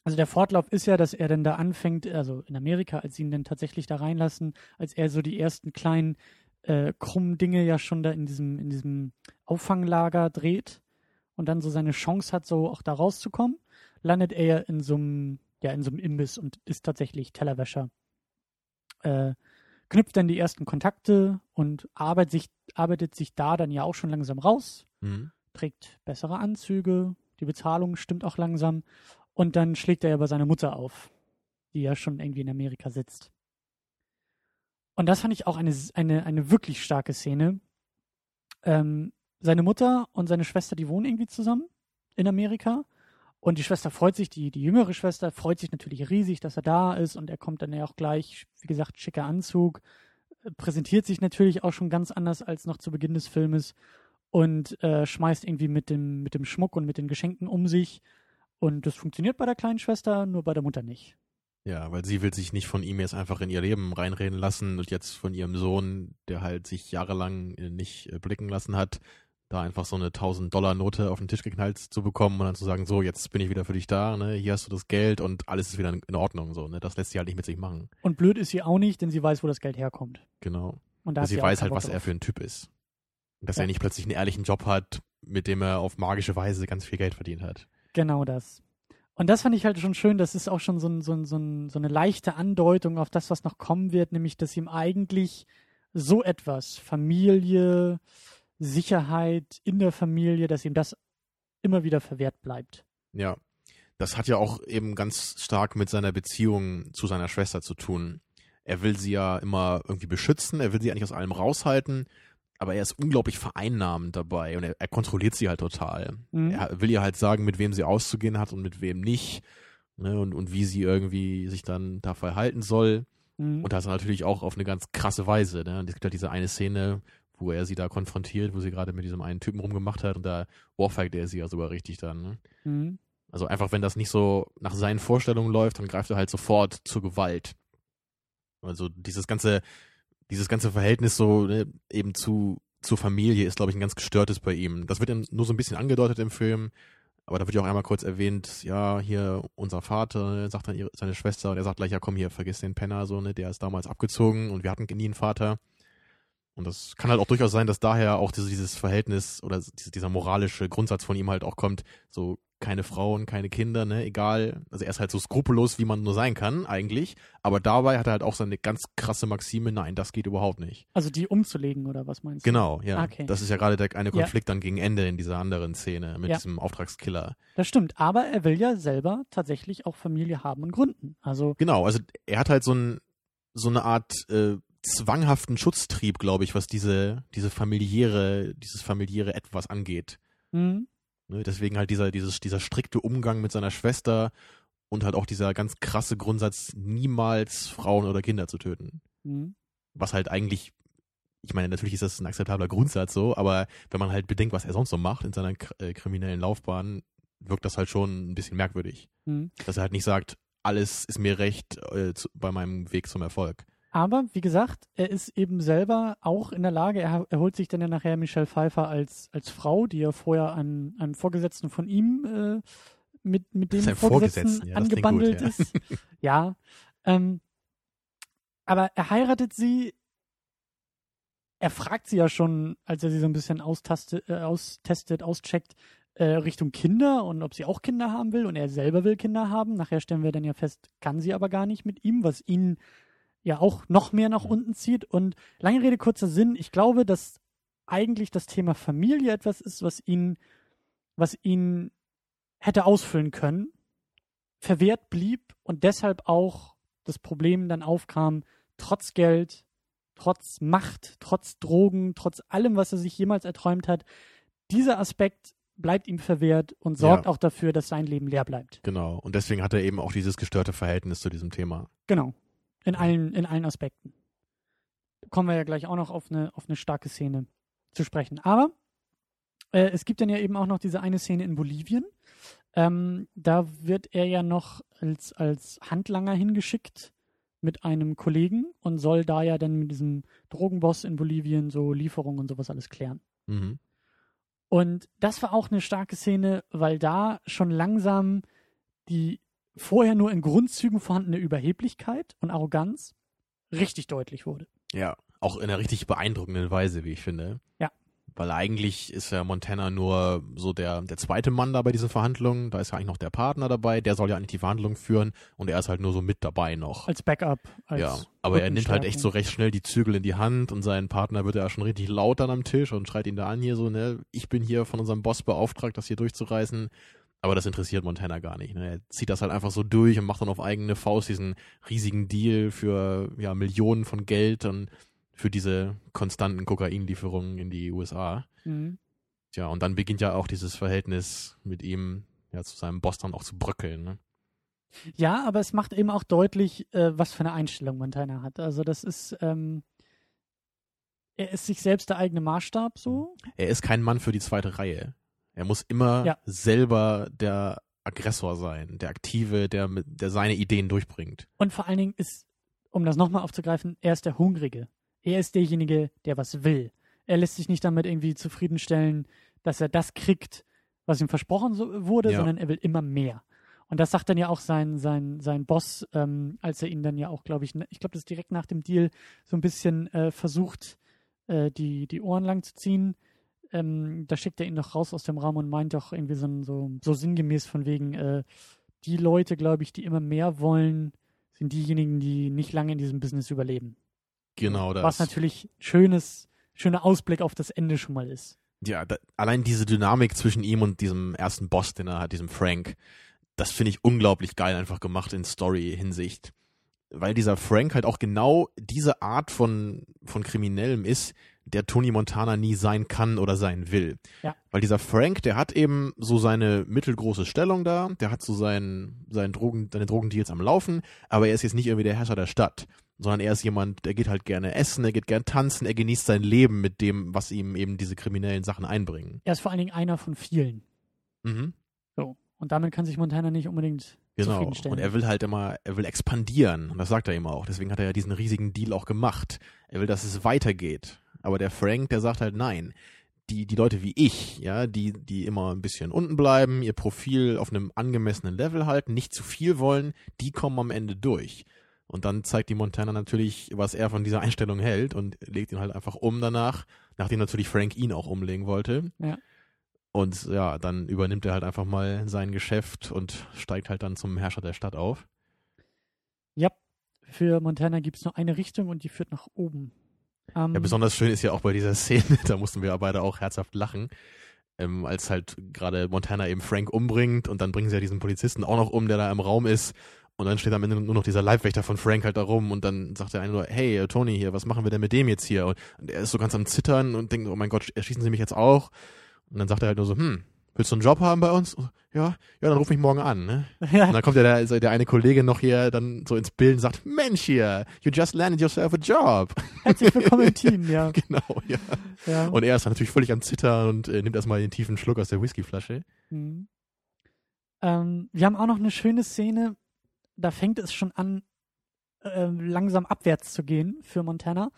also der Fortlauf ist ja, dass er dann da anfängt, also in Amerika, als sie ihn dann tatsächlich da reinlassen, als er so die ersten kleinen äh, krummen Dinge ja schon da in diesem, in diesem Auffanglager dreht und dann so seine Chance hat, so auch da rauszukommen, landet er ja in so einem, ja, in so einem Imbiss und ist tatsächlich Tellerwäscher. Äh, knüpft dann die ersten Kontakte und arbeitet sich, arbeitet sich da dann ja auch schon langsam raus, Mhm. trägt bessere Anzüge, die Bezahlung stimmt auch langsam und dann schlägt er ja bei seiner Mutter auf, die ja schon irgendwie in Amerika sitzt. Und das fand ich auch eine, eine, eine wirklich starke Szene. Ähm, seine Mutter und seine Schwester, die wohnen irgendwie zusammen in Amerika. Und die Schwester freut sich, die, die jüngere Schwester freut sich natürlich riesig, dass er da ist. Und er kommt dann ja auch gleich, wie gesagt, schicker Anzug, präsentiert sich natürlich auch schon ganz anders als noch zu Beginn des Filmes und äh, schmeißt irgendwie mit dem, mit dem Schmuck und mit den Geschenken um sich. Und das funktioniert bei der kleinen Schwester, nur bei der Mutter nicht. Ja, weil sie will sich nicht von ihm jetzt einfach in ihr Leben reinreden lassen und jetzt von ihrem Sohn, der halt sich jahrelang äh, nicht äh, blicken lassen hat, da einfach so eine 1000-Dollar-Note auf den Tisch geknallt zu bekommen und dann zu sagen, so, jetzt bin ich wieder für dich da, ne, hier hast du das Geld und alles ist wieder in Ordnung, so, ne, das lässt sie halt nicht mit sich machen. Und blöd ist sie auch nicht, denn sie weiß, wo das Geld herkommt. Genau. Und da sie auch weiß halt, was er drauf. für ein Typ ist. Und dass Ja. er nicht plötzlich einen ehrlichen Job hat, mit dem er auf magische Weise ganz viel Geld verdient hat. Genau das. Und das fand ich halt schon schön, das ist auch schon so, ein, so, ein, so, ein, so eine leichte Andeutung auf das, was noch kommen wird, nämlich, dass ihm eigentlich so etwas, Familie, Sicherheit in der Familie, dass ihm das immer wieder verwehrt bleibt. Ja. Das hat ja auch eben ganz stark mit seiner Beziehung zu seiner Schwester zu tun. Er will sie ja immer irgendwie beschützen, er will sie eigentlich aus allem raushalten, aber er ist unglaublich vereinnahmend dabei und er, er kontrolliert sie halt total. Mhm. Er will ihr halt sagen, mit wem sie auszugehen hat und mit wem nicht. Ne, und, und wie sie irgendwie sich dann da verhalten soll. Mhm. Und das natürlich auch auf eine ganz krasse Weise. Ne? Und es gibt halt diese eine Szene, wo er sie da konfrontiert, wo sie gerade mit diesem einen Typen rumgemacht hat und da ohrfeigt er sie ja sogar richtig dann. Ne? Mhm. Also einfach, wenn das nicht so nach seinen Vorstellungen läuft, dann greift er halt sofort zur Gewalt. Also dieses ganze, dieses ganze Verhältnis so ne, eben zu zur Familie ist, glaube ich, ein ganz gestörtes bei ihm. Das wird nur so ein bisschen angedeutet im Film, aber da wird ja auch einmal kurz erwähnt, ja, hier unser Vater, ne, sagt dann ihre, seine Schwester und er sagt gleich, ja komm hier, vergiss den Penner, so, ne, der ist damals abgezogen und wir hatten nie einen Vater. Und das kann halt auch durchaus sein, dass daher auch dieses, dieses Verhältnis oder diese, dieser moralische Grundsatz von ihm halt auch kommt, so keine Frauen, keine Kinder, ne, egal. Also er ist halt so skrupellos, wie man nur sein kann, eigentlich. Aber dabei hat er halt auch seine ganz krasse Maxime, nein, das geht überhaupt nicht. Also die umzulegen, oder was meinst du? Genau, ja. Okay. Das ist ja gerade der eine Ja. Konflikt dann gegen Ende in dieser anderen Szene mit Ja. diesem Auftragskiller. Das stimmt, aber er will ja selber tatsächlich auch Familie haben und gründen. Also, Genau, also er hat halt so, ein, so eine Art äh, zwanghaften Schutztrieb, glaube ich, was diese, diese familiäre, dieses familiäre Etwas angeht. mhm. Ne, deswegen halt dieser, dieses, dieser strikte Umgang mit seiner Schwester und halt auch dieser ganz krasse Grundsatz, niemals Frauen oder Kinder zu töten. Mhm. Was halt eigentlich, ich meine, natürlich ist das ein akzeptabler Grundsatz so, aber wenn man halt bedenkt, was er sonst so macht in seiner äh, kriminellen Laufbahn, wirkt das halt schon ein bisschen merkwürdig. Mhm. Dass er halt nicht sagt, alles ist mir recht äh, zu, bei meinem Weg zum Erfolg. Aber wie gesagt, er ist eben selber auch in der Lage, er, er holt sich dann ja nachher Michelle Pfeiffer als, als Frau, die ja vorher einem, einem Vorgesetzten von ihm äh, mit, mit dem Vorgesetzten Vorgesetzten, ja, angebandelt gut, ja. ist. Ja. Ähm, aber er heiratet sie. Er fragt sie ja schon, als er sie so ein bisschen austaste, äh, austestet, auscheckt, äh, Richtung Kinder und ob sie auch Kinder haben will. Und er selber will Kinder haben. Nachher stellen wir dann ja fest, kann sie aber gar nicht mit ihm, was ihn ja auch noch mehr nach unten zieht. Und lange Rede, kurzer Sinn, ich glaube, dass eigentlich das Thema Familie etwas ist, was ihn, was ihn hätte ausfüllen können, verwehrt blieb und deshalb auch das Problem dann aufkam, trotz Geld, trotz Macht, trotz Drogen, trotz allem, was er sich jemals erträumt hat, dieser Aspekt bleibt ihm verwehrt und sorgt Ja. auch dafür, dass sein Leben leer bleibt. Genau. Und deswegen hat er eben auch dieses gestörte Verhältnis zu diesem Thema. Genau. In allen, in allen Aspekten. Kommen wir ja gleich auch noch auf eine, auf eine starke Szene zu sprechen. Aber äh, es gibt dann ja eben auch noch diese eine Szene in Bolivien. Ähm, da wird er ja noch als, als Handlanger hingeschickt mit einem Kollegen und soll da ja dann mit diesem Drogenboss in Bolivien so Lieferungen und sowas alles klären. Mhm. Und das war auch eine starke Szene, weil da schon langsam die vorher nur in Grundzügen vorhandene Überheblichkeit und Arroganz richtig deutlich wurde. Ja, auch in einer richtig beeindruckenden Weise, wie ich finde. Ja. Weil eigentlich ist ja Montana nur so der, der zweite Mann da bei diesen Verhandlungen. Da ist ja eigentlich noch der Partner dabei. Der soll ja eigentlich die Verhandlungen führen und er ist halt nur so mit dabei noch. Als Backup. Als ja, aber er nimmt halt echt so recht schnell die Zügel in die Hand und sein Partner wird ja schon richtig laut dann am Tisch und schreit ihn da an hier so, ne, ich bin hier von unserem Boss beauftragt, das hier durchzureißen. Aber das interessiert Montana gar nicht. Ne? Er zieht das halt einfach so durch und macht dann auf eigene Faust diesen riesigen Deal für ja, Millionen von Geld und für diese konstanten Kokainlieferungen in die USA. Mhm. Tja, und dann beginnt ja auch dieses Verhältnis mit ihm ja zu seinem Boss dann auch zu bröckeln. Ne? Ja, aber es macht eben auch deutlich, äh, was für eine Einstellung Montana hat. Also das ist, ähm, er ist sich selbst der eigene Maßstab so. Er ist kein Mann für die zweite Reihe. Er muss immer Ja. selber der Aggressor sein, der Aktive, der, der seine Ideen durchbringt. Und vor allen Dingen ist, um das nochmal aufzugreifen, er ist der Hungrige. Er ist derjenige, der was will. Er lässt sich nicht damit irgendwie zufriedenstellen, dass er das kriegt, was ihm versprochen so, wurde, Ja. sondern er will immer mehr. Und das sagt dann ja auch sein, sein, sein Boss, ähm, als er ihn dann ja auch, glaube ich, ne- ich glaube, das ist direkt nach dem Deal so ein bisschen äh, versucht, äh, die, die Ohren lang zu ziehen. Ähm, da schickt er ihn doch raus aus dem Raum und meint doch irgendwie so, so, so sinngemäß von wegen, äh, die Leute, glaube ich, die immer mehr wollen, sind diejenigen, die nicht lange in diesem Business überleben. Genau das. Was natürlich schönes, schöner Ausblick auf das Ende schon mal ist. ja, da, allein diese Dynamik zwischen ihm und diesem ersten Boss, den er hat, diesem Frank, das finde ich unglaublich geil einfach gemacht in Story-Hinsicht. Weil dieser Frank halt auch genau diese Art von, von Kriminellem ist, der Tony Montana nie sein kann oder sein will. Ja. Weil dieser Frank, der hat eben so seine mittelgroße Stellung da, der hat so seinen, seinen Drogen, seine Drogendeals am Laufen, aber er ist jetzt nicht irgendwie der Herrscher der Stadt, sondern er ist jemand, der geht halt gerne essen, er geht gerne tanzen, er genießt sein Leben mit dem, was ihm eben diese kriminellen Sachen einbringen. Er ist vor allen Dingen einer von vielen. Mhm. So. Und damit kann sich Montana nicht unbedingt Genau. Und er will halt immer, er will expandieren. Und das sagt er immer auch. Deswegen hat er ja diesen riesigen Deal auch gemacht. Er will, dass es weitergeht. Aber der Frank, der sagt halt nein. Die, die Leute wie ich, ja, die, die immer ein bisschen unten bleiben, ihr Profil auf einem angemessenen Level halten, nicht zu viel wollen, die kommen am Ende durch. Und dann zeigt die Montana natürlich, was er von dieser Einstellung hält und legt ihn halt einfach um danach, nachdem natürlich Frank ihn auch umlegen wollte. Ja. Und ja, dann übernimmt er halt einfach mal sein Geschäft und steigt halt dann zum Herrscher der Stadt auf. ja, für Montana gibt es nur eine Richtung und die führt nach oben. Ähm, Ja, besonders schön ist ja auch bei dieser Szene, da mussten wir ja beide auch herzhaft lachen, ähm, als halt gerade Montana eben Frank umbringt und dann bringen sie ja diesen Polizisten auch noch um, der da im Raum ist. Und dann steht am Ende nur noch dieser Leibwächter von Frank halt da rum und dann sagt der eine nur, hey, äh, Tony hier, was machen wir denn mit dem jetzt hier? Und, und er ist so ganz am Zittern und denkt, oh mein Gott, erschießen sie mich jetzt auch? Und dann sagt er halt nur so, hm, willst du einen Job haben bei uns? Ja, ja, dann ruf mich morgen an, ne? ja, Und dann kommt ja der, so der eine Kollege noch hier dann so ins Bild und sagt, Mensch hier, you just landed yourself a job. herzlich willkommen im Team, ja. genau, ja. ja. Und er ist dann natürlich völlig am Zittern und äh, nimmt erstmal den tiefen Schluck aus der Whiskyflasche. Mhm. Ähm, wir haben auch noch eine schöne Szene, da fängt es schon an, ähm, langsam abwärts zu gehen für Montana.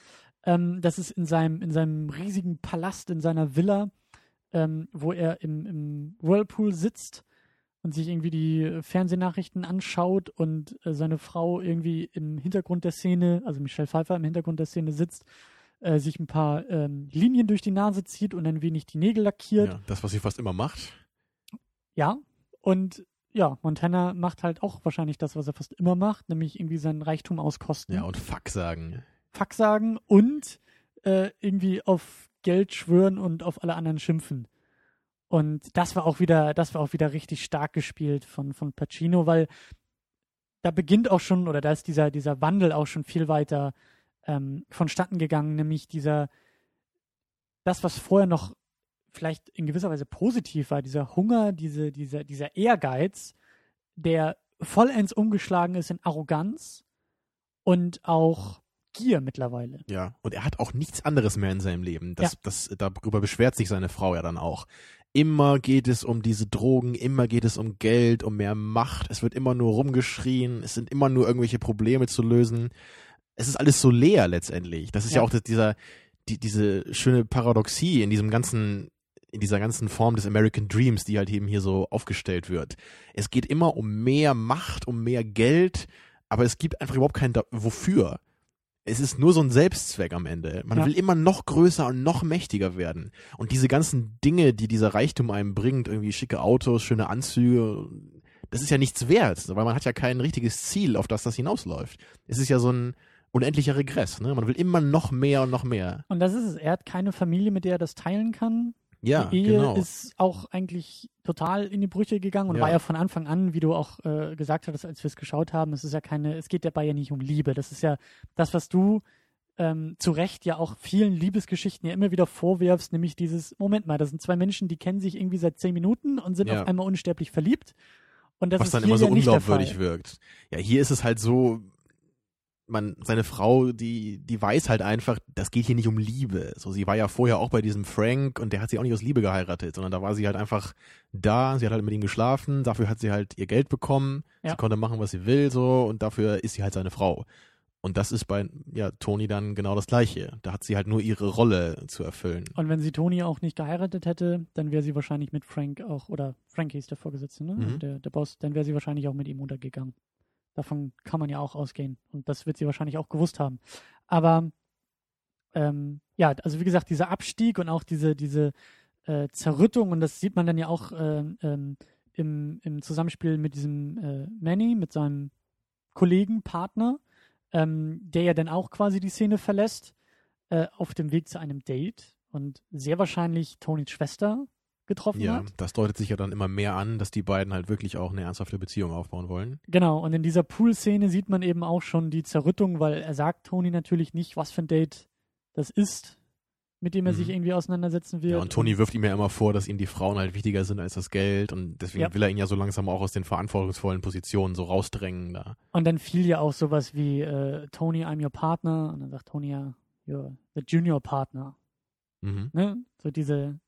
Ähm, das ist in seinem, in seinem riesigen Palast, in seiner Villa, ähm, wo er im, im Whirlpool sitzt und sich irgendwie die Fernsehnachrichten anschaut und äh, seine Frau irgendwie im Hintergrund der Szene, also Michelle Pfeiffer im Hintergrund der Szene sitzt, äh, sich ein paar ähm, Linien durch die Nase zieht und ein wenig die Nägel lackiert. Ja, das, was sie fast immer macht. Ja, und ja, Montana macht halt auch wahrscheinlich das, was er fast immer macht, nämlich irgendwie seinen Reichtum auskosten, Ja, und Fuck sagen. Fuck sagen und äh, irgendwie auf Geld schwören und auf alle anderen schimpfen. Und das war auch wieder, das war auch wieder richtig stark gespielt von, von Pacino, weil da beginnt auch schon, oder da ist dieser, dieser Wandel auch schon viel weiter ähm, vonstatten gegangen, nämlich dieser, das, was vorher noch vielleicht in gewisser Weise positiv war, dieser Hunger, diese, dieser, dieser Ehrgeiz, der vollends umgeschlagen ist in Arroganz und auch Gier mittlerweile. Ja, und er hat auch nichts anderes mehr in seinem Leben. Das, Ja. das, darüber beschwert sich seine Frau ja dann auch. Immer geht es um diese Drogen, immer geht es um Geld, um mehr Macht. Es wird immer nur rumgeschrien, es sind immer nur irgendwelche Probleme zu lösen. Es ist alles so leer letztendlich. Das ist ja, Ja. auch das, dieser, die, diese schöne Paradoxie in diesem ganzen, in dieser ganzen Form des American Dreams, die halt eben hier so aufgestellt wird. Es geht immer um mehr Macht, um mehr Geld, aber es gibt einfach überhaupt kein da wofür. Es ist nur so ein Selbstzweck am Ende. Man Ja. will immer noch größer und noch mächtiger werden. Und diese ganzen Dinge, die dieser Reichtum einem bringt, irgendwie schicke Autos, schöne Anzüge, das ist ja nichts wert, weil man hat ja kein richtiges Ziel, auf das das hinausläuft. Es ist ja so ein unendlicher Regress. Ne? Man will immer noch mehr und noch mehr. Und das ist es. Er hat keine Familie, mit der er das teilen kann. Ja, die Ehe genau. ist auch eigentlich total in die Brüche gegangen und Ja. war ja von Anfang an, wie du auch äh, gesagt hattest, als wir es geschaut haben, es ist ja keine, es geht dabei ja nicht um Liebe. Das ist ja das, was du ähm, zu Recht ja auch vielen Liebesgeschichten ja immer wieder vorwirfst, nämlich dieses, Moment mal, das sind zwei Menschen, die kennen sich irgendwie seit zehn Minuten und sind Ja. auf einmal unsterblich verliebt. Und das was ist dann immer so ja unglaubwürdig wirkt. Ja, hier ist es halt so, man, seine Frau, die, die weiß halt einfach, das geht hier nicht um Liebe. So, sie war ja vorher auch bei diesem Frank und der hat sie auch nicht aus Liebe geheiratet, sondern da war sie halt einfach da, sie hat halt mit ihm geschlafen, dafür hat sie halt ihr Geld bekommen, Ja. sie konnte machen, was sie will, so, und dafür ist sie halt seine Frau. Und das ist bei, ja, Toni dann genau das Gleiche. Da hat sie halt nur ihre Rolle zu erfüllen. Und wenn sie Toni auch nicht geheiratet hätte, dann wäre sie wahrscheinlich mit Frank auch, oder Frankie ist der Vorgesetzte, ne? Mhm. Der, der Boss, dann wäre sie wahrscheinlich auch mit ihm untergegangen. Davon kann man ja auch ausgehen. Und das wird sie wahrscheinlich auch gewusst haben. Aber ähm, ja, also wie gesagt, dieser Abstieg und auch diese, diese äh, Zerrüttung, und das sieht man dann ja auch ähm, ähm, im, im Zusammenspiel mit diesem äh, Manny, mit seinem Kollegen, Partner, ähm, der ja dann auch quasi die Szene verlässt, äh, auf dem Weg zu einem Date und sehr wahrscheinlich Tonys Schwester getroffen Ja, hat. das deutet sich ja dann immer mehr an, dass die beiden halt wirklich auch eine ernsthafte Beziehung aufbauen wollen. Genau, und in dieser Pool-Szene sieht man eben auch schon die Zerrüttung, weil er sagt Toni natürlich nicht, was für ein Date das ist, mit dem er Mhm. sich irgendwie auseinandersetzen wird. Ja, und Toni wirft ihm ja immer vor, dass ihm die Frauen halt wichtiger sind als das Geld und deswegen Ja. will er ihn ja so langsam auch aus den verantwortungsvollen Positionen so rausdrängen da. Und dann fiel ja auch sowas wie äh, Tony, I'm your partner. Und dann sagt Tony ja, you're the junior partner. Mhm. Ne? So diese,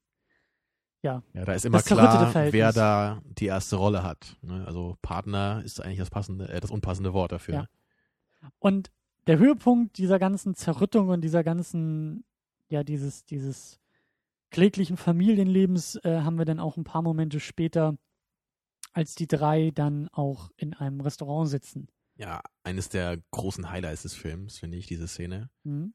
Ja, da ist immer Das klar, wer da die erste Rolle hat. Ne? Also Partner ist eigentlich das passende, äh, das unpassende Wort dafür. Ja. Und der Höhepunkt dieser ganzen Zerrüttung und dieser ganzen, ja, dieses, dieses kläglichen Familienlebens äh, haben wir dann auch ein paar Momente später, als die drei dann auch in einem Restaurant sitzen. Ja, eines der großen Highlights des Films, finde ich, diese Szene. Mhm.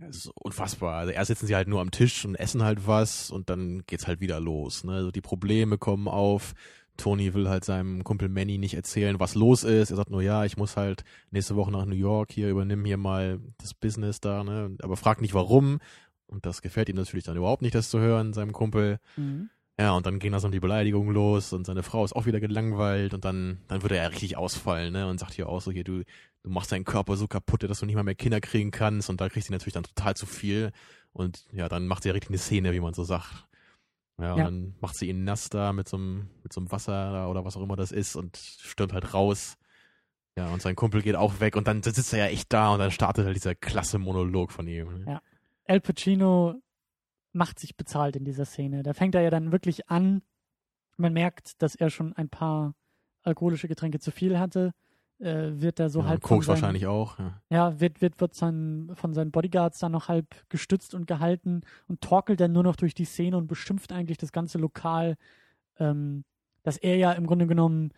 Ja, es ist unfassbar. Also erst sitzen sie halt nur am Tisch und essen halt was und dann geht's halt wieder los. Ne? Also die Probleme kommen auf. Tony will halt seinem Kumpel Manny nicht erzählen, was los ist. Er sagt nur, ja, ich muss halt nächste Woche nach New York, hier übernimm hier mal das Business da, ne? Aber fragt nicht warum. Und das gefällt ihm natürlich dann überhaupt nicht, das zu hören, seinem Kumpel. Mhm. Ja, und dann gehen da so die Beleidigungen los und seine Frau ist auch wieder gelangweilt und dann, dann würde er ja richtig ausfallen, ne? Und sagt hier auch so, hier, du, du machst deinen Körper so kaputt, dass du nicht mal mehr Kinder kriegen kannst und da kriegt sie natürlich dann total zu viel. Und ja, dann macht sie ja richtig eine Szene, wie man so sagt. Ja, und Ja. dann macht sie ihn nass da mit so einem, mit so einem Wasser oder was auch immer das ist und stürmt halt raus. Ja, und sein Kumpel geht auch weg und dann sitzt er ja echt da und dann startet halt dieser klasse Monolog von ihm. Ne? Ja. Al Pacino macht sich bezahlt in dieser Szene. Da fängt er ja dann wirklich an. Man merkt, dass er schon ein paar alkoholische Getränke zu viel hatte. Äh, wird er so ja, halb Koks seinen- wahrscheinlich auch. Ja. Ja, wird, wird, wird sein, von seinen Bodyguards dann noch halb gestützt und gehalten und torkelt dann nur noch durch die Szene und beschimpft eigentlich das ganze Lokal, ähm, dass er ja im Grunde genommen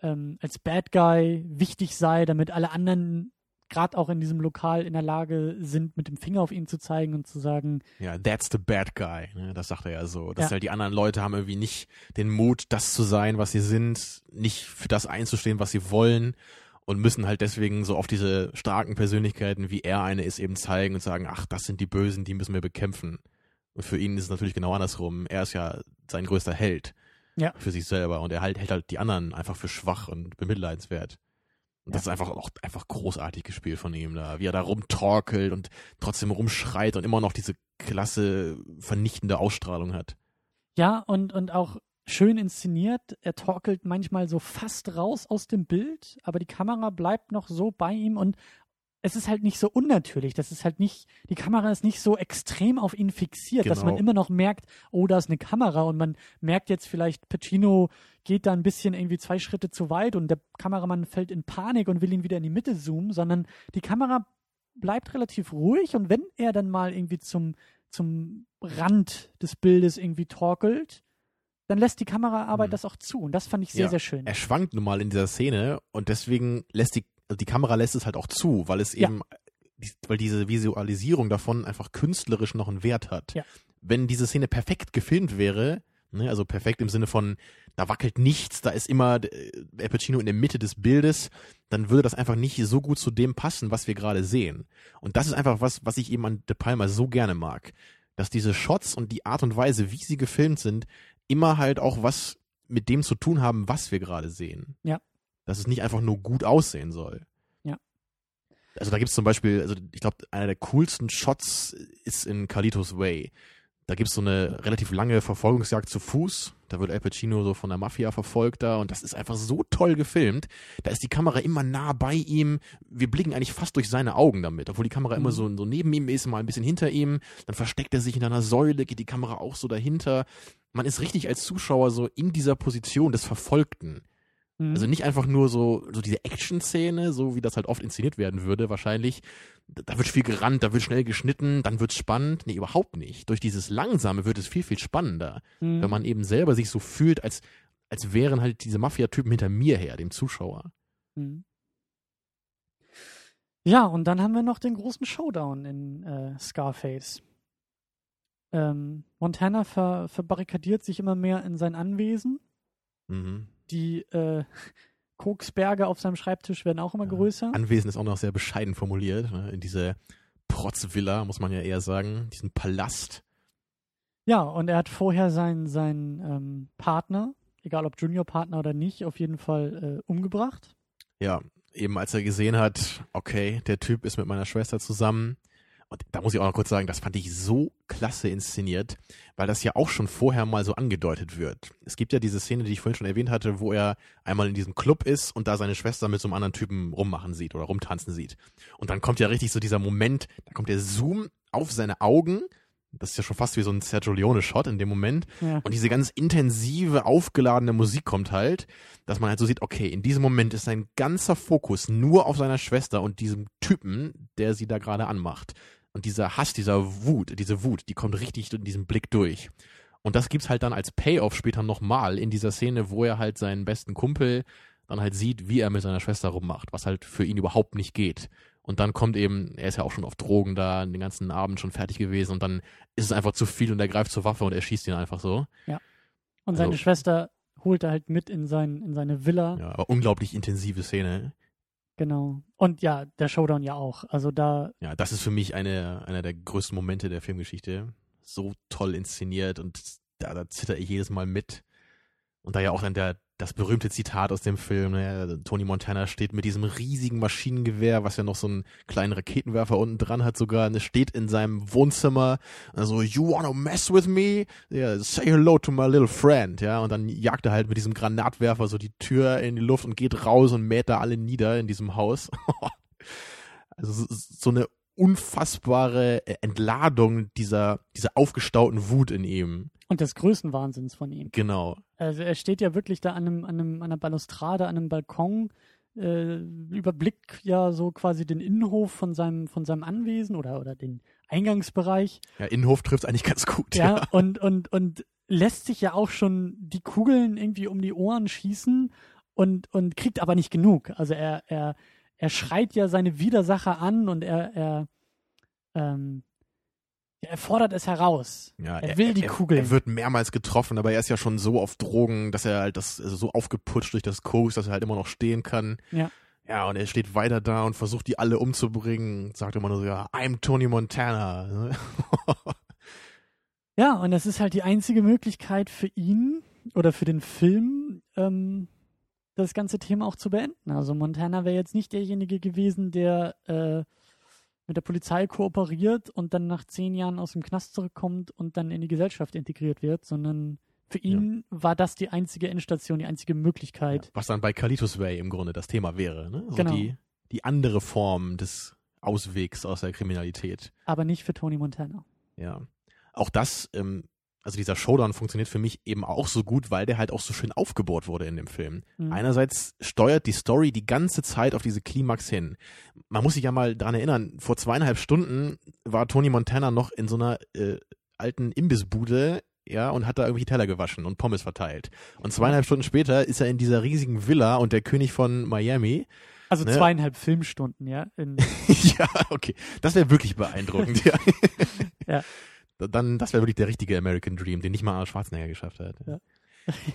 ähm, als Bad Guy wichtig sei, damit alle anderen gerade auch in diesem Lokal in der Lage sind, mit dem Finger auf ihn zu zeigen und zu sagen, Ja, that's the bad guy. Ne? Das sagt er ja so. Dass Ja. halt die anderen Leute haben irgendwie nicht den Mut, das zu sein, was sie sind, nicht für das einzustehen, was sie wollen und müssen halt deswegen so auf diese starken Persönlichkeiten, wie er eine ist, eben zeigen und sagen, ach, das sind die Bösen, die müssen wir bekämpfen. Und für ihn ist es natürlich genau andersrum. Er ist ja sein größter Held Ja. für sich selber und er halt, hält halt die anderen einfach für schwach und bemitleidenswert. Und Ja. das ist einfach auch einfach großartig gespielt von ihm da, wie er da rumtorkelt und trotzdem rumschreit und immer noch diese klasse vernichtende Ausstrahlung hat. ja, und, und auch schön inszeniert. Er torkelt manchmal so fast raus aus dem Bild, aber die Kamera bleibt noch so bei ihm und es ist halt nicht so unnatürlich. Das ist halt nicht, die Kamera ist nicht so extrem auf ihn fixiert, dass man Genau. immer noch merkt, oh, da ist eine Kamera und man merkt jetzt vielleicht, Pacino geht da ein bisschen irgendwie zwei Schritte zu weit und der Kameramann fällt in Panik und will ihn wieder in die Mitte zoomen, sondern die Kamera bleibt relativ ruhig und wenn er dann mal irgendwie zum zum Rand des Bildes irgendwie torkelt, dann lässt die Kameraarbeit Mhm. das auch zu. Und das fand ich sehr, Ja. sehr schön. Er schwankt nun mal in dieser Szene und deswegen lässt die, die Kamera lässt es halt auch zu, weil es Ja. eben, weil diese Visualisierung davon einfach künstlerisch noch einen Wert hat. Ja. Wenn diese Szene perfekt gefilmt wäre, ne, also perfekt im Sinne von, da wackelt nichts, da ist immer äh, Al Pacino in der Mitte des Bildes, dann würde das einfach nicht so gut zu dem passen, was wir gerade sehen. Und das ist einfach was, was ich eben an De Palma so gerne mag. Dass diese Shots und die Art und Weise, wie sie gefilmt sind, immer halt auch was mit dem zu tun haben, was wir gerade sehen. Ja. Dass es nicht einfach nur gut aussehen soll. Ja. Also da gibt's zum Beispiel, also ich glaube, einer der coolsten Shots ist in Carlitos Way. Da gibt's so eine relativ lange Verfolgungsjagd zu Fuß. Da wird Al Pacino so von der Mafia verfolgt da und das ist einfach so toll gefilmt. Da ist die Kamera immer nah bei ihm. Wir blicken eigentlich fast durch seine Augen damit, obwohl die Kamera immer Mhm. so, so neben ihm ist, mal ein bisschen hinter ihm. Dann versteckt er sich in einer Säule, geht die Kamera auch so dahinter. Man ist richtig als Zuschauer so in dieser Position des Verfolgten. Mhm. Also nicht einfach nur so, so diese Action-Szene, so wie das halt oft inszeniert werden würde, wahrscheinlich. Da wird viel gerannt, da wird schnell geschnitten, dann wird's spannend. Nee, überhaupt nicht. Durch dieses Langsame wird es viel, viel spannender. Mhm. Wenn man eben selber sich so fühlt, als, als wären halt diese Mafia-Typen hinter mir her, dem Zuschauer. Mhm. Ja, und dann haben wir noch den großen Showdown in äh, Scarface. Ähm, Montana ver verbarrikadiert sich immer mehr in sein Anwesen. Mhm. Die äh, Koksberge auf seinem Schreibtisch werden auch immer größer. Anwesen ist auch noch sehr bescheiden formuliert. Ne? In diese Protzvilla, muss man ja eher sagen, diesen Palast. Ja, und er hat vorher seinen, seinen ähm, Partner, egal ob Junior-Partner oder nicht, auf jeden Fall äh, umgebracht. Ja, eben als er gesehen hat, okay, der Typ ist mit meiner Schwester zusammen. Und da muss ich auch noch kurz sagen, das fand ich so klasse inszeniert, weil das ja auch schon vorher mal so angedeutet wird. Es gibt ja diese Szene, die ich vorhin schon erwähnt hatte, wo er einmal in diesem Club ist und da seine Schwester mit so einem anderen Typen rummachen sieht oder rumtanzen sieht. Und dann kommt ja richtig so dieser Moment, da kommt der Zoom auf seine Augen. Das ist ja schon fast wie so ein Sergio Leone-Shot in dem Moment. Ja. Und diese ganz intensive, aufgeladene Musik kommt halt, dass man halt so sieht, okay, in diesem Moment ist sein ganzer Fokus nur auf seiner Schwester und diesem Typen, der sie da gerade anmacht. Und dieser Hass, dieser Wut, diese Wut, die kommt richtig in diesem Blick durch. Und das gibt's halt dann als Payoff später nochmal in dieser Szene, wo er halt seinen besten Kumpel dann halt sieht, wie er mit seiner Schwester rummacht, was halt für ihn überhaupt nicht geht. Und dann kommt eben, er ist ja auch schon auf Drogen da, den ganzen Abend schon fertig gewesen und dann ist es einfach zu viel und er greift zur Waffe und er schießt ihn einfach so. Und seine Also- Schwester holt er halt mit in, sein, in seine Villa. Ja, aber unglaublich intensive Szene. Genau. Und ja, der Showdown ja auch. Also da, Ja, das ist für mich eine, einer der größten Momente der Filmgeschichte. So toll inszeniert und da, da zitter ich jedes Mal mit. Und da ja auch dann der, das berühmte Zitat aus dem Film, ne, Tony Montana steht mit diesem riesigen Maschinengewehr, was ja noch so einen kleinen Raketenwerfer unten dran hat sogar, ne, steht in seinem Wohnzimmer, also, you wanna mess with me? Ja, say hello to my little friend, ja, und dann jagt er halt mit diesem Granatwerfer so die Tür in die Luft und geht raus und mäht da alle nieder in diesem Haus. also so- so eine unfassbare äh, Entladung dieser, dieser aufgestauten Wut in ihm. und des Größenwahnsinns von ihm. Genau. Also er steht ja wirklich da an einem, an einem, an einer Balustrade, an einem Balkon, äh, überblickt ja so quasi den Innenhof von seinem, von seinem Anwesen oder, oder den Eingangsbereich. Ja, Innenhof trifft eigentlich ganz gut. Ja, und, und, und lässt sich ja auch schon die Kugeln irgendwie um die Ohren schießen und, und kriegt aber nicht genug. Also er, er, er schreit ja seine Widersacher an und er, er, ähm, er fordert es heraus. Ja, Er will die er, Kugeln. Er wird mehrmals getroffen, aber er ist ja schon so auf Drogen, dass er halt das also so aufgeputscht durch das Koks, dass er halt immer noch stehen kann. Ja. Ja, und er steht weiter da und versucht die alle umzubringen. Sagt immer nur so, ja, I'm Tony Montana. Ja, und das ist halt die einzige Möglichkeit für ihn oder für den Film, ähm, das ganze Thema auch zu beenden. Also Montana wäre jetzt nicht derjenige gewesen, der äh, mit der Polizei kooperiert und dann nach zehn Jahren aus dem Knast zurückkommt und dann in die Gesellschaft integriert wird, sondern für ihn war das die einzige Endstation, die einzige Möglichkeit. Was dann bei Kalitos Way im Grunde das Thema wäre. Ne? So Genau. die, die andere Form des Auswegs aus der Kriminalität. Aber nicht für Tony Montana. Ja. Auch das ähm, also dieser Showdown funktioniert für mich eben auch so gut, weil der halt auch so schön aufgebaut wurde in dem Film. Mhm. Einerseits steuert die Story die ganze Zeit auf diese Klimax hin. Man muss sich ja mal dran erinnern, vor zweieinhalb Stunden war Tony Montana noch in so einer äh, alten Imbissbude ja, und hat da irgendwie Teller gewaschen und Pommes verteilt. Und zweieinhalb Stunden später ist er in dieser riesigen Villa und der König von Miami. Also Ne? zweieinhalb Filmstunden, ja. In, ja, okay. Das wäre wirklich beeindruckend, ja. Ja. Dann, das wäre wirklich der richtige American Dream, den nicht mal Arnold Schwarzenegger geschafft hat. Ja.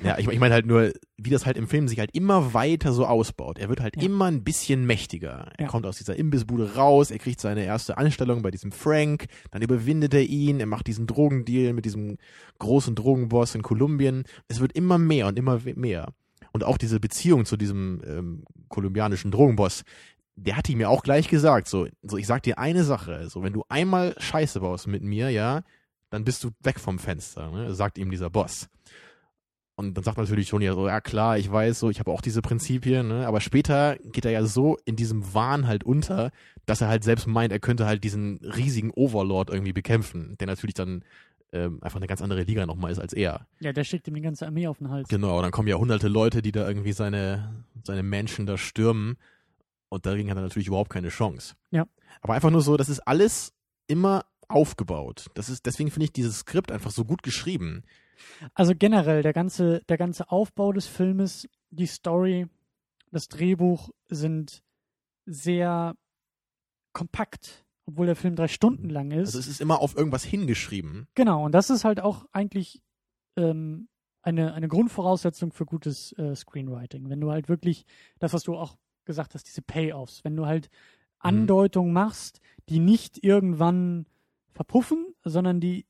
Ja, ich, ich meine halt nur, wie das halt im Film sich halt immer weiter so ausbaut. Er wird halt Ja. immer ein bisschen mächtiger. Er Ja. kommt aus dieser Imbissbude raus, er kriegt seine erste Anstellung bei diesem Frank, dann überwindet er ihn, er macht diesen Drogendeal mit diesem großen Drogenboss in Kolumbien. Es wird immer mehr und immer mehr. Und auch diese Beziehung zu diesem ähm, kolumbianischen Drogenboss, der hat ihm ja auch gleich gesagt, so, so ich sag dir eine Sache, so wenn du einmal Scheiße baust mit mir, ja, dann bist du weg vom Fenster, ne? sagt ihm dieser Boss. Und dann sagt natürlich Tony so, ja klar, ich weiß so, ich habe auch diese Prinzipien, ne? aber später geht er ja so in diesem Wahn halt unter, dass er halt selbst meint, er könnte halt diesen riesigen Overlord irgendwie bekämpfen, der natürlich dann ähm, einfach eine ganz andere Liga nochmal ist als er. ja, der schickt ihm die ganze Armee auf den Hals. Genau, dann kommen ja hunderte Leute, die da irgendwie seine, seine Menschen da stürmen und dagegen hat er natürlich überhaupt keine Chance. Ja. Aber einfach nur so, das ist alles immer aufgebaut. Das ist, deswegen finde ich dieses Skript einfach so gut geschrieben. Also generell, der ganze, der ganze Aufbau des Filmes, die Story, das Drehbuch sind sehr kompakt, obwohl der Film drei Stunden lang ist. Also es ist immer auf irgendwas hingeschrieben. Genau, und das ist halt auch eigentlich ähm, eine, eine Grundvoraussetzung für gutes äh, Screenwriting. Wenn du halt wirklich, das, was du auch gesagt hast, diese Payoffs, wenn du halt Andeutungen machst, die nicht irgendwann verpuffen, sondern die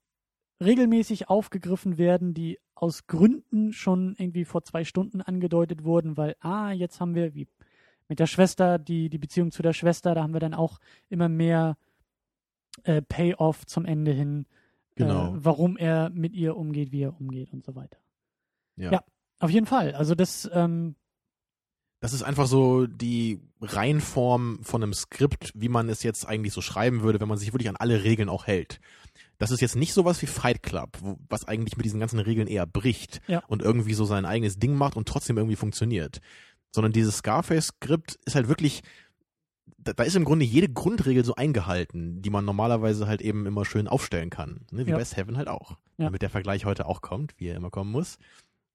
regelmäßig aufgegriffen werden, die aus Gründen schon irgendwie vor zwei Stunden angedeutet wurden, weil, ah, jetzt haben wir, wie mit der Schwester, die, die Beziehung zu der Schwester, da haben wir dann auch immer mehr äh, Payoff zum Ende hin, Genau. äh, warum er mit ihr umgeht, wie er umgeht und so weiter. Ja. Ja. Auf jeden Fall. Also das, ähm, Das ist einfach so die Reihenform von einem Skript, wie man es jetzt eigentlich so schreiben würde, wenn man sich wirklich an alle Regeln auch hält. Das ist jetzt nicht sowas wie Fight Club, wo, was eigentlich mit diesen ganzen Regeln eher bricht Ja. und irgendwie so sein eigenes Ding macht und trotzdem irgendwie funktioniert. Sondern dieses Scarface-Skript ist halt wirklich, da, da ist im Grunde jede Grundregel so eingehalten, die man normalerweise halt eben immer schön aufstellen kann. Ne? Wie Ja. bei Seven halt auch. Ja. Damit der Vergleich heute auch kommt, wie er immer kommen muss.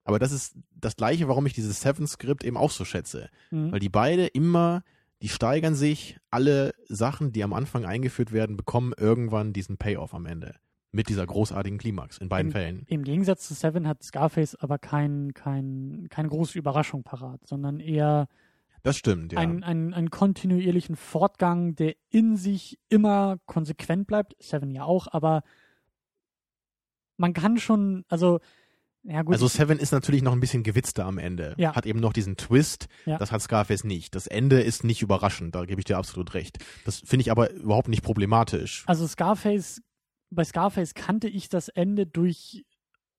Aber das ist das Gleiche, warum ich dieses Seven-Skript eben auch so schätze. mh. Weil die beide immer, die steigern sich, alle Sachen, die am Anfang eingeführt werden, bekommen irgendwann diesen Payoff am Ende. Mit dieser großartigen Klimax in beiden Im- Fällen. Im Gegensatz zu Seven hat Scarface aber kein, kein, keine große Überraschung parat, sondern eher Das stimmt, ja. einen, einen, einen kontinuierlichen Fortgang, der in sich immer konsequent bleibt. Seven ja auch, aber man kann schon, also, ja gut, also Seven ist natürlich noch ein bisschen gewitzter am Ende. Ja. Hat eben noch diesen Twist. Ja. Das hat Scarface nicht. Das Ende ist nicht überraschend. Da gebe ich dir absolut recht. Das finde ich aber überhaupt nicht problematisch. also Scarface, bei Scarface kannte ich das Ende durch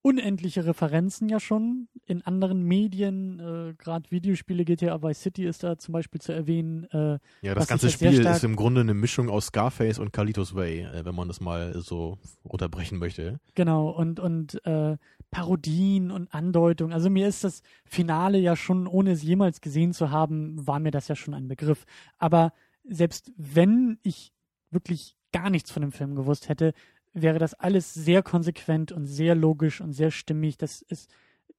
unendliche Referenzen ja schon in anderen Medien, äh, gerade Videospiele, GTA Vice City ist da zum Beispiel zu erwähnen, äh, Ja, das ganze Spiel ist im Grunde eine Mischung aus Scarface und Carlitos Way, äh, wenn man das mal so runterbrechen möchte. Genau, und, und äh, Parodien und Andeutungen. Also mir ist das Finale ja schon, ohne es jemals gesehen zu haben, war mir das ja schon ein Begriff. Aber selbst wenn ich wirklich gar nichts von dem Film gewusst hätte, wäre das alles sehr konsequent und sehr logisch und sehr stimmig. Das ist,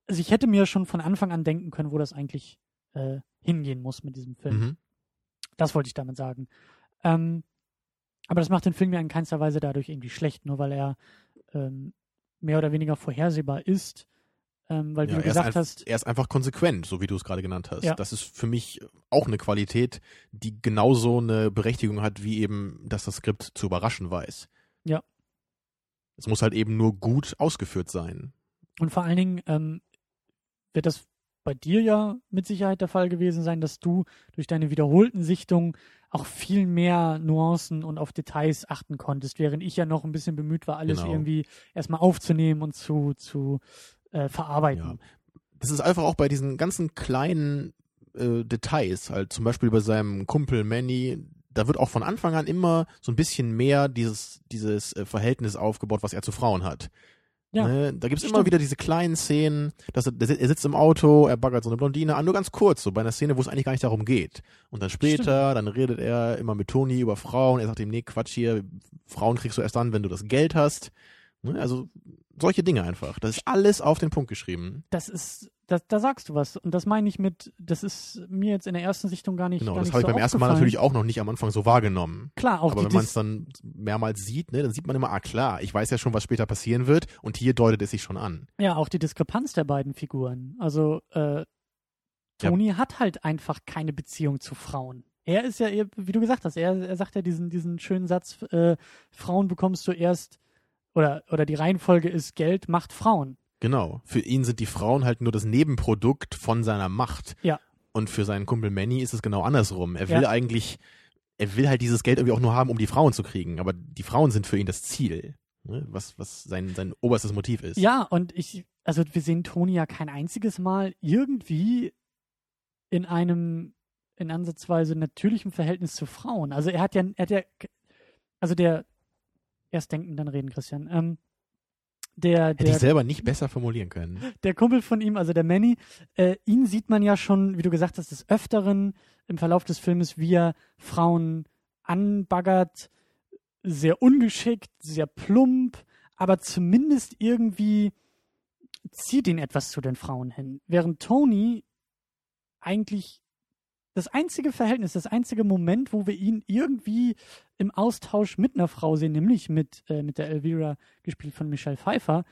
also ich hätte mir schon von Anfang an denken können, wo das eigentlich äh, hingehen muss mit diesem Film. Mhm. Das wollte ich damit sagen. Ähm, aber das macht den Film ja in keinster Weise dadurch irgendwie schlecht, nur weil er ähm, mehr oder weniger vorhersehbar ist. Ähm, weil, wie Ja, du gesagt einf- hast, er ist einfach konsequent, so wie du es gerade genannt hast. Ja. Das ist für mich auch eine Qualität, die genauso eine Berechtigung hat, wie eben, dass das Skript zu überraschen weiß. Ja. Es muss halt eben nur gut ausgeführt sein. und vor allen Dingen ähm, wird das bei dir ja mit Sicherheit der Fall gewesen sein, dass du durch deine wiederholten Sichtungen auch viel mehr Nuancen und auf Details achten konntest, während ich ja noch ein bisschen bemüht war, alles Genau. irgendwie erstmal aufzunehmen und zu, zu äh, verarbeiten. Das ist einfach auch bei diesen ganzen kleinen äh, Details, halt zum Beispiel bei seinem Kumpel Manny, da wird auch von Anfang an immer so ein bisschen mehr dieses, dieses äh, Verhältnis aufgebaut, was er zu Frauen hat. Ja, ne? Da gibt's immer stimmt. wieder diese kleinen Szenen, dass er, er sitzt im Auto, er baggert so eine Blondine an, nur ganz kurz, so bei einer Szene, wo es eigentlich gar nicht darum geht. Und dann später, dann redet er immer mit Toni über Frauen, er sagt ihm, nee, Quatsch hier, Frauen kriegst du erst dann, wenn du das Geld hast. Ne? Also solche Dinge einfach. Das ist alles auf den Punkt geschrieben. Das ist, da, da sagst du was. Und das meine ich mit, das ist mir jetzt in der ersten Sichtung gar nicht. Genau, gar das habe ich so beim ersten Mal natürlich auch noch nicht am Anfang so wahrgenommen. Klar, auch Aber wenn man es dann mehrmals sieht, ne, dann sieht man immer, ah klar, ich weiß ja schon, was später passieren wird und hier deutet es sich schon an. ja, auch die Diskrepanz der beiden Figuren. Also, äh, Tony hat halt einfach keine Beziehung zu Frauen. Er ist ja, wie du gesagt hast, er, er sagt ja diesen, diesen schönen Satz, äh, Frauen bekommst du erst, oder, oder die Reihenfolge ist Geld macht Frauen. Genau. Für ihn sind die Frauen halt nur das Nebenprodukt von seiner Macht. Ja. Und für seinen Kumpel Manny ist es genau andersrum. Er will Ja. eigentlich, er will halt dieses Geld irgendwie auch nur haben, um die Frauen zu kriegen. Aber die Frauen sind für ihn das Ziel. Ne? Was, was sein, sein oberstes Motiv ist. Ja, und ich, also wir sehen Tony ja kein einziges Mal irgendwie in einem in ansatzweise natürlichem Verhältnis zu Frauen. Also er hat ja, er hat ja, also der, erst denken, dann reden, Christian. Ähm, der, Hätte ich der, selber nicht besser formulieren können. der Kumpel von ihm, also der Manny, äh, ihn sieht man ja schon, wie du gesagt hast, des Öfteren im Verlauf des Filmes, wie er Frauen anbaggert, sehr ungeschickt, sehr plump, aber zumindest irgendwie zieht ihn etwas zu den Frauen hin. Während Tony eigentlich das einzige Verhältnis, das einzige Moment, wo wir ihn irgendwie im Austausch mit einer Frau sehen, nämlich mit, äh, mit der Elvira, gespielt von Michelle Pfeiffer,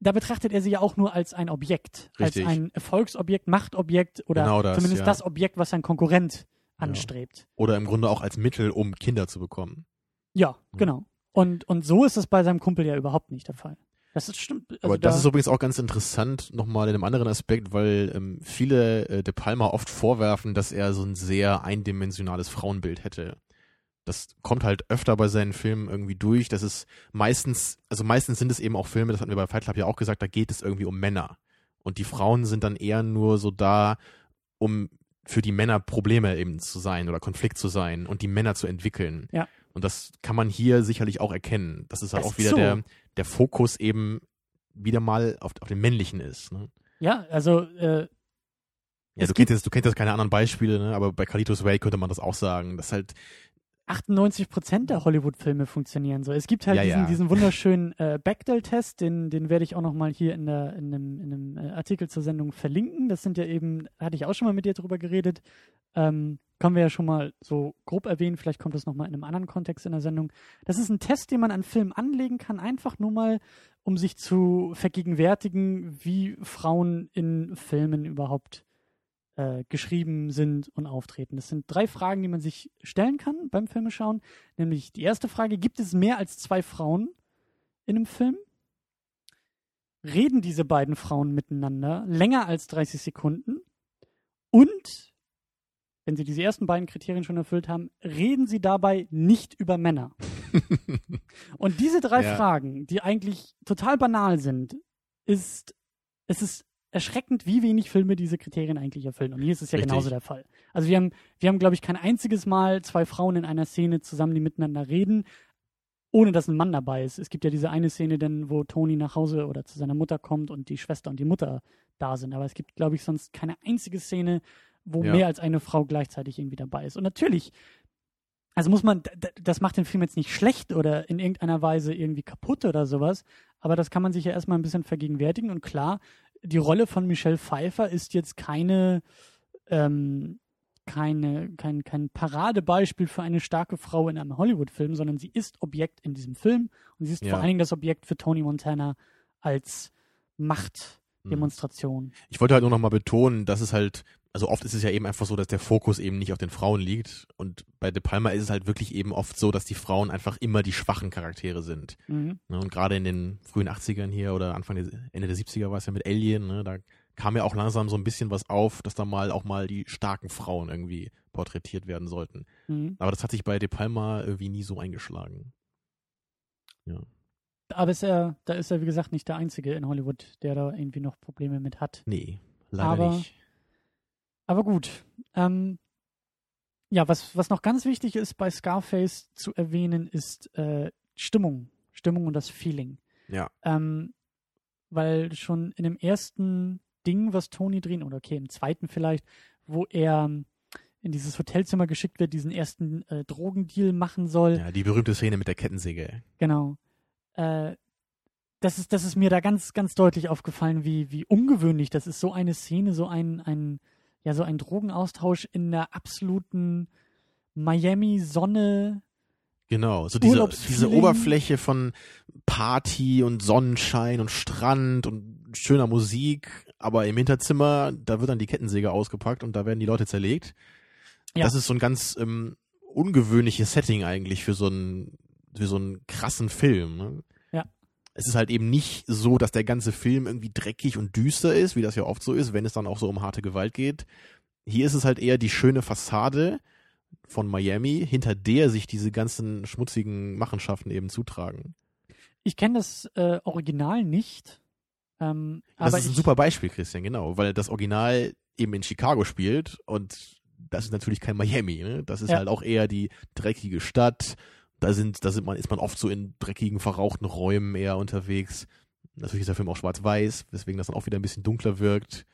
da betrachtet er sie ja auch nur als ein Objekt, Richtig. als ein Erfolgsobjekt, Machtobjekt oder Genau das, zumindest ja. das Objekt, was sein Konkurrent anstrebt. Oder im Grunde auch als Mittel, um Kinder zu bekommen. Ja, Mhm. genau. Und, und so ist es bei seinem Kumpel ja überhaupt nicht der Fall. Das ist stimmt. Also Aber das da, ist übrigens auch ganz interessant, nochmal in einem anderen Aspekt, weil ähm, viele äh, De Palma oft vorwerfen, dass er so ein sehr eindimensionales Frauenbild hätte. Das kommt halt öfter bei seinen Filmen irgendwie durch. Das ist meistens, also meistens sind es eben auch Filme, das hatten wir bei Fight Club ja auch gesagt, da geht es irgendwie um Männer. Und die Frauen sind dann eher nur so da, um für die Männer Probleme eben zu sein oder Konflikt zu sein und die Männer zu entwickeln. Ja. Und das kann man hier sicherlich auch erkennen. Das ist halt Das auch ist wieder so. der, der Fokus eben wieder mal auf, auf den männlichen ist. Ne? ja, also äh, Ja, du kennst, jetzt, du kennst jetzt keine anderen Beispiele, ne? aber bei Carlitos Way könnte man das auch sagen. Das halt, 98 Prozent der Hollywood-Filme funktionieren so. Es gibt halt Ja, diesen, ja. diesen wunderschönen äh, Bechdel-Test, den, den werde ich auch nochmal hier in, der, in einem, in einem äh, Artikel zur Sendung verlinken. Das sind ja eben, hatte ich auch schon mal mit dir drüber geredet, ähm, können wir ja schon mal so grob erwähnen, vielleicht kommt das nochmal in einem anderen Kontext in der Sendung. Das ist ein Test, den man an Filmen anlegen kann, einfach nur mal, um sich zu vergegenwärtigen, wie Frauen in Filmen überhaupt äh, geschrieben sind und auftreten. Das sind drei Fragen, die man sich stellen kann beim Filmeschauen. Nämlich die erste Frage, gibt es mehr als zwei Frauen in einem Film? Reden diese beiden Frauen miteinander länger als 30 Sekunden? Und, wenn sie diese ersten beiden Kriterien schon erfüllt haben, reden sie dabei nicht über Männer? Und diese drei Ja. Fragen, die eigentlich total banal sind, ist, es ist erschreckend, wie wenig Filme diese Kriterien eigentlich erfüllen. Und hier ist es ja Richtig. genauso der Fall. Also wir haben, wir haben, glaube ich, kein einziges Mal zwei Frauen in einer Szene zusammen, die miteinander reden, ohne dass ein Mann dabei ist. Es gibt ja diese eine Szene, denn, wo Tony nach Hause oder zu seiner Mutter kommt und die Schwester und die Mutter da sind. Aber es gibt, glaube ich, sonst keine einzige Szene, wo Ja. mehr als eine Frau gleichzeitig irgendwie dabei ist. Und natürlich, also muss man, das macht den Film jetzt nicht schlecht oder in irgendeiner Weise irgendwie kaputt oder sowas, aber das kann man sich ja erstmal ein bisschen vergegenwärtigen. Und klar, die Rolle von Michelle Pfeiffer ist jetzt keine, ähm, keine, kein, kein Paradebeispiel für eine starke Frau in einem Hollywood-Film, sondern sie ist Objekt in diesem Film und sie ist Ja. vor allen Dingen das Objekt für Tony Montana als. Machtdemonstration. Ich wollte halt nur nochmal betonen, dass es halt, also oft ist es ja eben einfach so, dass der Fokus eben nicht auf den Frauen liegt. Und bei De Palma ist es halt wirklich eben oft so, dass die Frauen einfach immer die schwachen Charaktere sind. Mhm. Ne? Und gerade in den frühen 80ern hier oder Anfang der, Ende der 70er war es ja mit Alien, ne? da kam ja auch langsam so ein bisschen was auf, dass da mal auch mal die starken Frauen irgendwie porträtiert werden sollten. Mhm. Aber das hat sich bei De Palma irgendwie nie so eingeschlagen. Aber ist er, da ist er, wie gesagt, nicht der Einzige in Hollywood, der da irgendwie noch Probleme mit hat. Nee, leider Aber- nicht. Aber gut. Ähm, ja, was, was noch ganz wichtig ist bei Scarface zu erwähnen, ist äh, Stimmung. Stimmung und das Feeling. Ja. Ähm, weil schon in dem ersten Ding, was Tony drehen, oder okay, im zweiten vielleicht, wo er in dieses Hotelzimmer geschickt wird, diesen ersten äh, Drogendeal machen soll. Ja, die berühmte Szene mit der Kettensäge. Genau. Äh, das ist, das ist mir da ganz, ganz deutlich aufgefallen, wie, wie ungewöhnlich das ist. So eine Szene, so ein, ein, ja, so ein Drogenaustausch in der absoluten Miami-Sonne. Genau, so diese, diese Oberfläche von Party und Sonnenschein und Strand und schöner Musik, aber im Hinterzimmer, da wird dann die Kettensäge ausgepackt und da werden die Leute zerlegt. Ja. Das ist so ein ganz ähm, ungewöhnliches Setting eigentlich für so einen, für so einen krassen Film. Ne? Es ist halt eben nicht so, dass der ganze Film irgendwie dreckig und düster ist, wie das ja oft so ist, wenn es dann auch so um harte Gewalt geht. Hier ist es halt eher die schöne Fassade von Miami, hinter der sich diese ganzen schmutzigen Machenschaften eben zutragen. Ich kenne das äh, Original nicht. Ähm, Das ist ein super Beispiel, Christian, genau, weil das Original eben in Chicago spielt und das ist natürlich kein Miami, ne? Das ist Ja. halt auch eher die dreckige Stadt. Da sind, da sind man, ist man oft so in dreckigen, verrauchten Räumen eher unterwegs. Natürlich ist der Film auch schwarz-weiß, weswegen das dann auch wieder ein bisschen dunkler wirkt.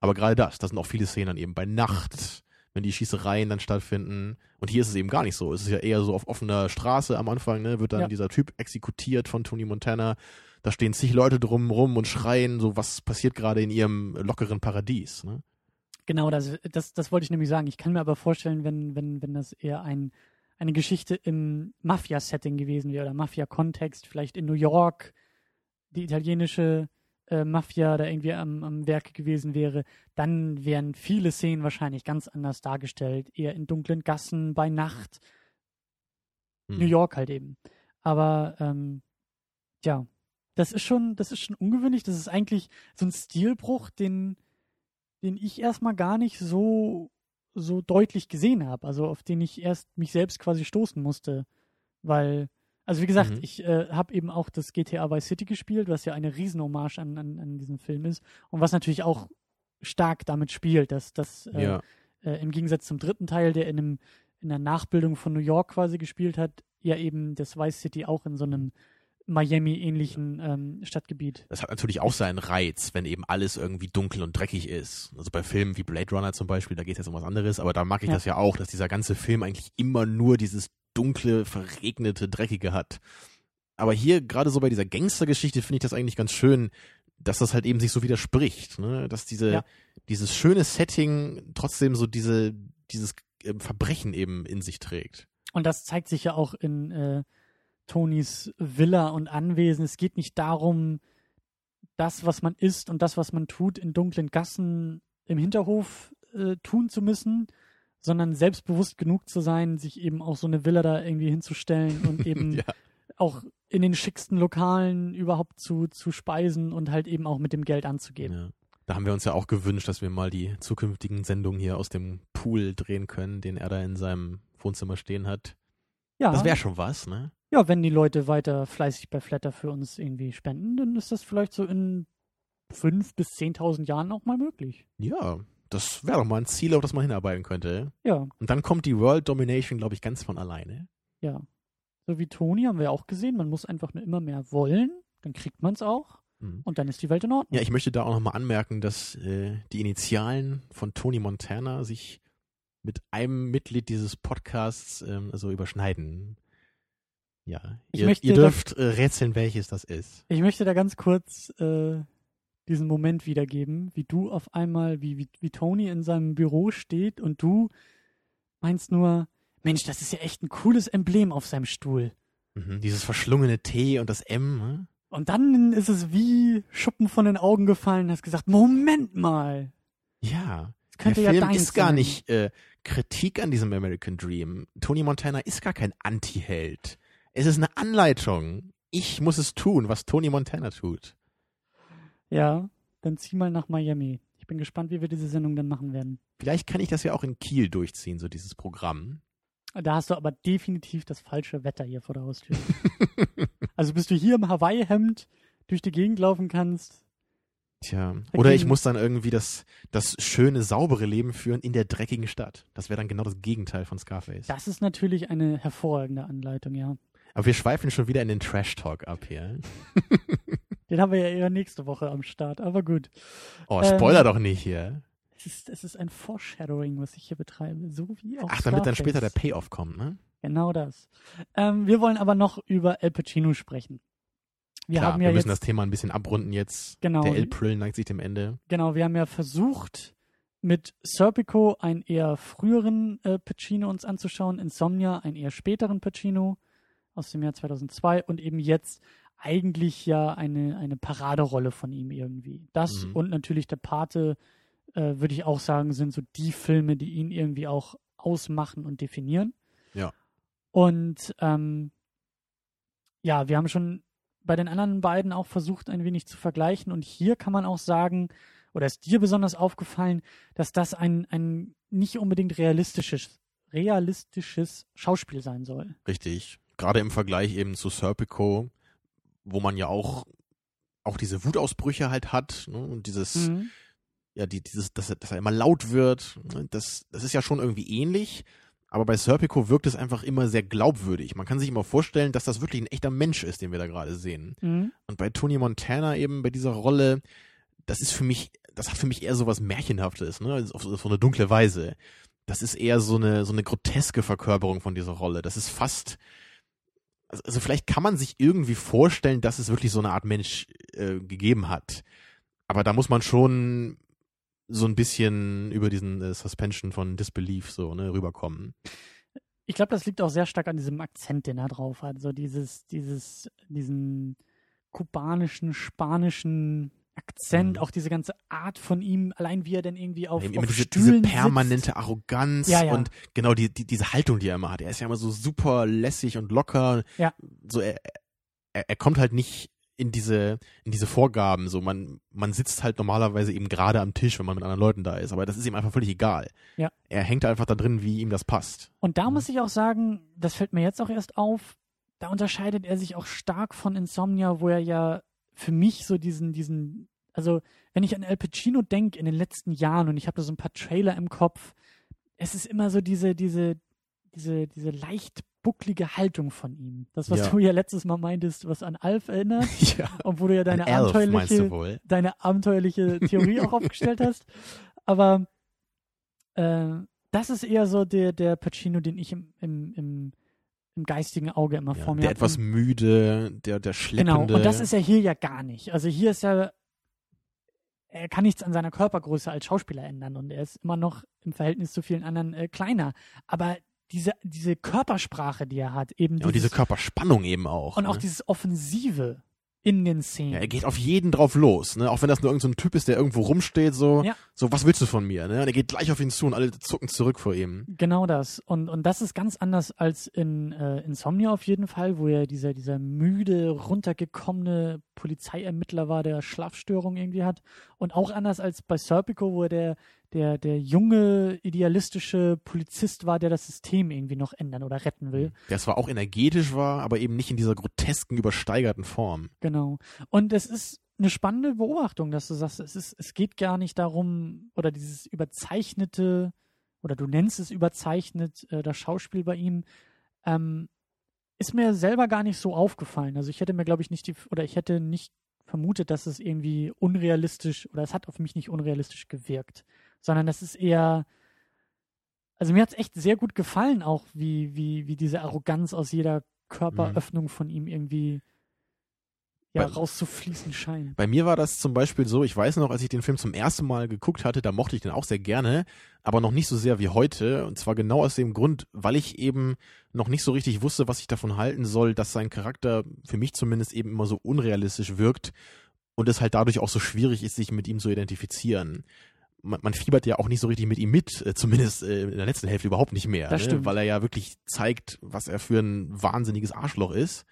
Aber gerade das, das sind auch viele Szenen dann eben bei Nacht, wenn die Schießereien dann stattfinden. Und hier ist es eben gar nicht so. Es ist ja eher so auf offener Straße am Anfang, ne, wird dann Ja. dieser Typ exekutiert von Tony Montana. Da stehen zig Leute drum rum und schreien, so was passiert gerade in ihrem lockeren Paradies. Ne? Genau, das, das, das wollte ich nämlich sagen. Ich kann mir aber vorstellen, wenn, wenn, wenn das eher ein, eine Geschichte im Mafia-Setting gewesen wäre oder Mafia-Kontext, vielleicht in New York, die italienische äh, Mafia da irgendwie am, am Werk gewesen wäre, dann wären viele Szenen wahrscheinlich ganz anders dargestellt. Eher in dunklen Gassen, bei Nacht, Hm. New York halt eben. Aber ähm, ja, das ist schon, das ist schon ungewöhnlich. Das ist eigentlich so ein Stilbruch, den, den ich erstmal gar nicht so, so deutlich gesehen habe. Also auf den ich erst mich selbst quasi stoßen musste. Weil, also wie gesagt, Mhm. ich äh, habe eben auch das GTA Vice City gespielt, was ja eine Riesenhommage an, an, an diesem Film ist. Und was natürlich auch stark damit spielt, dass das äh, Ja. äh, im Gegensatz zum dritten Teil, der in einem in der Nachbildung von New York quasi gespielt hat, ja eben das Vice City auch in so einem Miami-ähnlichen ähm, Stadtgebiet. Das hat natürlich auch seinen Reiz, wenn eben alles irgendwie dunkel und dreckig ist. Also bei Filmen wie Blade Runner zum Beispiel, da geht es jetzt um was anderes, aber da mag ich Ja. das ja auch, dass dieser ganze Film eigentlich immer nur dieses dunkle, verregnete, dreckige hat. Aber hier, gerade so bei dieser Gangstergeschichte, finde ich das eigentlich ganz schön, dass das halt eben sich so widerspricht, ne? Dass diese, Ja. dieses schöne Setting trotzdem so diese, dieses ähm, Verbrechen eben in sich trägt. Und das zeigt sich ja auch in äh, Tonys Villa und Anwesen. Es geht nicht darum, das, was man isst und das, was man tut, in dunklen Gassen im Hinterhof äh, tun zu müssen, sondern selbstbewusst genug zu sein, sich eben auch so eine Villa da irgendwie hinzustellen und eben Ja. auch in den schicksten Lokalen überhaupt zu, zu speisen und halt eben auch mit dem Geld anzugeben. Ja. Da haben wir uns ja auch gewünscht, dass wir mal die zukünftigen Sendungen hier aus dem Pool drehen können, den er da in seinem Wohnzimmer stehen hat. Ja, Das wäre schon was, ne? Ja, wenn die Leute weiter fleißig bei Flatter für uns irgendwie spenden, dann ist das vielleicht so in fünf bis 10.000 Jahren auch mal möglich. Ja, das wäre doch mal ein Ziel, auf das man hinarbeiten könnte. Ja, Und dann kommt die World Domination, glaube ich, ganz von alleine. ja. So wie Toni haben wir auch gesehen, man muss einfach nur immer mehr wollen, dann kriegt man es auch Mhm. und dann ist die Welt in Ordnung. Ja, ich möchte da auch nochmal anmerken, dass äh, die Initialen von Tony Montana sich mit einem Mitglied dieses Podcasts ähm, also überschneiden. Ja, ihr, möchte ihr da- dürft äh, rätseln, welches das ist. Ich möchte da ganz kurz äh, diesen Moment wiedergeben, wie du auf einmal, wie, wie, wie Tony in seinem Büro steht und du meinst nur, Mensch, das ist ja echt ein cooles Emblem auf seinem Stuhl. Mhm, dieses verschlungene T und das M. Ne? Und dann ist es wie Schuppen von den Augen gefallen, hast gesagt, Moment mal, Ja, das könnte der ja Film ist gar sein. nicht äh, Kritik an diesem American Dream. Tony Montana ist gar kein Anti-Held. Es ist eine Anleitung. Ich muss es tun, was Tony Montana tut. Ja, dann zieh mal nach Miami. Ich bin gespannt, wie wir diese Sendung dann machen werden. Vielleicht kann ich das ja auch in Kiel durchziehen, so dieses Programm. Da hast du aber definitiv das falsche Wetter hier vor der Haustür. also bis du hier im Hawaii-Hemd durch die Gegend laufen kannst. Tja. Oder ich muss dann irgendwie das, das schöne, saubere Leben führen in der dreckigen Stadt. Das wäre dann genau das Gegenteil von Scarface. Das ist natürlich eine hervorragende Anleitung, ja. Aber wir schweifen schon wieder in den Trash-Talk ab hier. Den haben wir ja eher nächste Woche am Start, aber gut. Oh, Spoiler ähm, doch nicht hier. Es ist, es ist ein Foreshadowing, was ich hier betreibe, so wie auch Ach, damit dann später der Payoff kommt, ne? Genau das. Ähm, wir wollen aber noch über El Pacino sprechen. Wir, Klar, haben ja wir müssen jetzt, das Thema ein bisschen abrunden jetzt. Genau. Der April neigt sich dem Ende. Genau, wir haben ja versucht, mit Serpico einen eher früheren äh, Pacino uns anzuschauen, Insomnia einen eher späteren Pacino aus dem Jahr 2002 und eben jetzt eigentlich ja eine, eine Paraderolle von ihm irgendwie. Das mhm. und natürlich der Pate, äh, würde ich auch sagen, sind so die Filme, die ihn irgendwie auch ausmachen und definieren. Ja. Und ähm, ja, wir haben schon bei den anderen beiden auch versucht, ein wenig zu vergleichen. Und hier kann man auch sagen, oder ist dir besonders aufgefallen, dass das ein, ein nicht unbedingt realistisches, realistisches Schauspiel sein soll. Richtig. Gerade im Vergleich eben zu Serpico, wo man ja auch, auch diese Wutausbrüche halt hat, ne? und dieses, mhm. ja, die, dieses, dass er, dass er immer laut wird, ne? das, das ist ja schon irgendwie ähnlich. Aber bei Serpico wirkt es einfach immer sehr glaubwürdig. Man kann sich immer vorstellen, dass das wirklich ein echter Mensch ist, den wir da gerade sehen. Mhm. Und bei Tony Montana eben bei dieser Rolle, das ist für mich, das hat für mich eher so was Märchenhaftes, ne? Also auf, auf so eine dunkle Weise. Das ist eher so eine, so eine groteske Verkörperung von dieser Rolle. Das ist fast, also, also vielleicht kann man sich irgendwie vorstellen, dass es wirklich so eine Art Mensch äh, gegeben hat. Aber da muss man schon so ein bisschen über diesen äh, Suspension von Disbelief so ne, rüberkommen. Ich glaube, das liegt auch sehr stark an diesem Akzent, den er drauf hat. So dieses, dieses, diesen kubanischen, spanischen Akzent, mhm. auch diese ganze Art von ihm, allein wie er denn irgendwie auf, ja, auf diese, Stühlen diese permanente sitzt. Arroganz ja, ja. und genau die, die, diese Haltung, die er immer hat. Er ist ja immer so super lässig und locker. Ja. So er, er, er kommt halt nicht in diese, in diese Vorgaben. So, man, man sitzt halt normalerweise eben gerade am Tisch, wenn man mit anderen Leuten da ist, aber das ist ihm einfach völlig egal. Ja. Er hängt einfach da drin, wie ihm das passt. Und da mhm. muss ich auch sagen, das fällt mir jetzt auch erst auf, da unterscheidet er sich auch stark von Insomnia, wo er ja für mich so diesen, diesen, also wenn ich an El Pacino denke in den letzten Jahren und ich habe da so ein paar Trailer im Kopf, es ist immer so diese, diese, diese, diese leicht bucklige Haltung von ihm. Das, was ja. du ja letztes Mal meintest, was an Alf erinnert. ja. Und wo du ja deine Elf, abenteuerliche, deine abenteuerliche Theorie auch aufgestellt hast. Aber äh, das ist eher so der, der Pacino, den ich im, im, im, im geistigen Auge immer ja, vor mir. Der etwas müde, der, der schleppende. Genau, und das ist ja hier ja gar nicht. Also hier ist ja er kann nichts an seiner Körpergröße als Schauspieler ändern und er ist immer noch im Verhältnis zu vielen anderen äh, kleiner. Aber diese, diese Körpersprache, die er hat, eben. Ja, und diese Körperspannung eben auch. Und ne? auch dieses Offensive in den Szenen. Ja, er geht auf jeden drauf los, ne? Auch wenn das nur irgendein so Typ ist, der irgendwo rumsteht, so, ja. so, was willst du von mir, ne? Und er geht gleich auf ihn zu und alle zucken zurück vor ihm. Genau das. Und, und das ist ganz anders als in äh, Insomnia auf jeden Fall, wo er dieser, dieser müde, runtergekommene Polizeiermittler war, der Schlafstörung irgendwie hat. Und auch anders als bei Serpico, wo er der, der, der junge, idealistische Polizist war, der das System irgendwie noch ändern oder retten will. Der zwar auch energetisch war, aber eben nicht in dieser grotesken, übersteigerten Form. Genau. Und es ist eine spannende Beobachtung, dass du sagst, es ist, es geht gar nicht darum, oder dieses überzeichnete, oder du nennst es überzeichnet, äh, das Schauspiel bei ihm, ähm, ist mir selber gar nicht so aufgefallen. Also ich hätte mir, glaube ich, nicht die, oder ich hätte nicht vermutet, dass es irgendwie unrealistisch, oder es hat auf mich nicht unrealistisch gewirkt sondern das ist eher, also mir hat es echt sehr gut gefallen, auch wie, wie, wie diese Arroganz aus jeder Körperöffnung mhm. von ihm irgendwie ja, bei, rauszufließen scheint. Bei mir war das zum Beispiel so, ich weiß noch, als ich den Film zum ersten Mal geguckt hatte, da mochte ich den auch sehr gerne, aber noch nicht so sehr wie heute. Und zwar genau aus dem Grund, weil ich eben noch nicht so richtig wusste, was ich davon halten soll, dass sein Charakter für mich zumindest eben immer so unrealistisch wirkt und es halt dadurch auch so schwierig ist, sich mit ihm zu identifizieren man, man fiebert ja auch nicht so richtig mit ihm mit, äh, zumindest äh, in der letzten Hälfte überhaupt nicht mehr, das ne? weil er ja wirklich zeigt, was er für ein wahnsinniges Arschloch ist.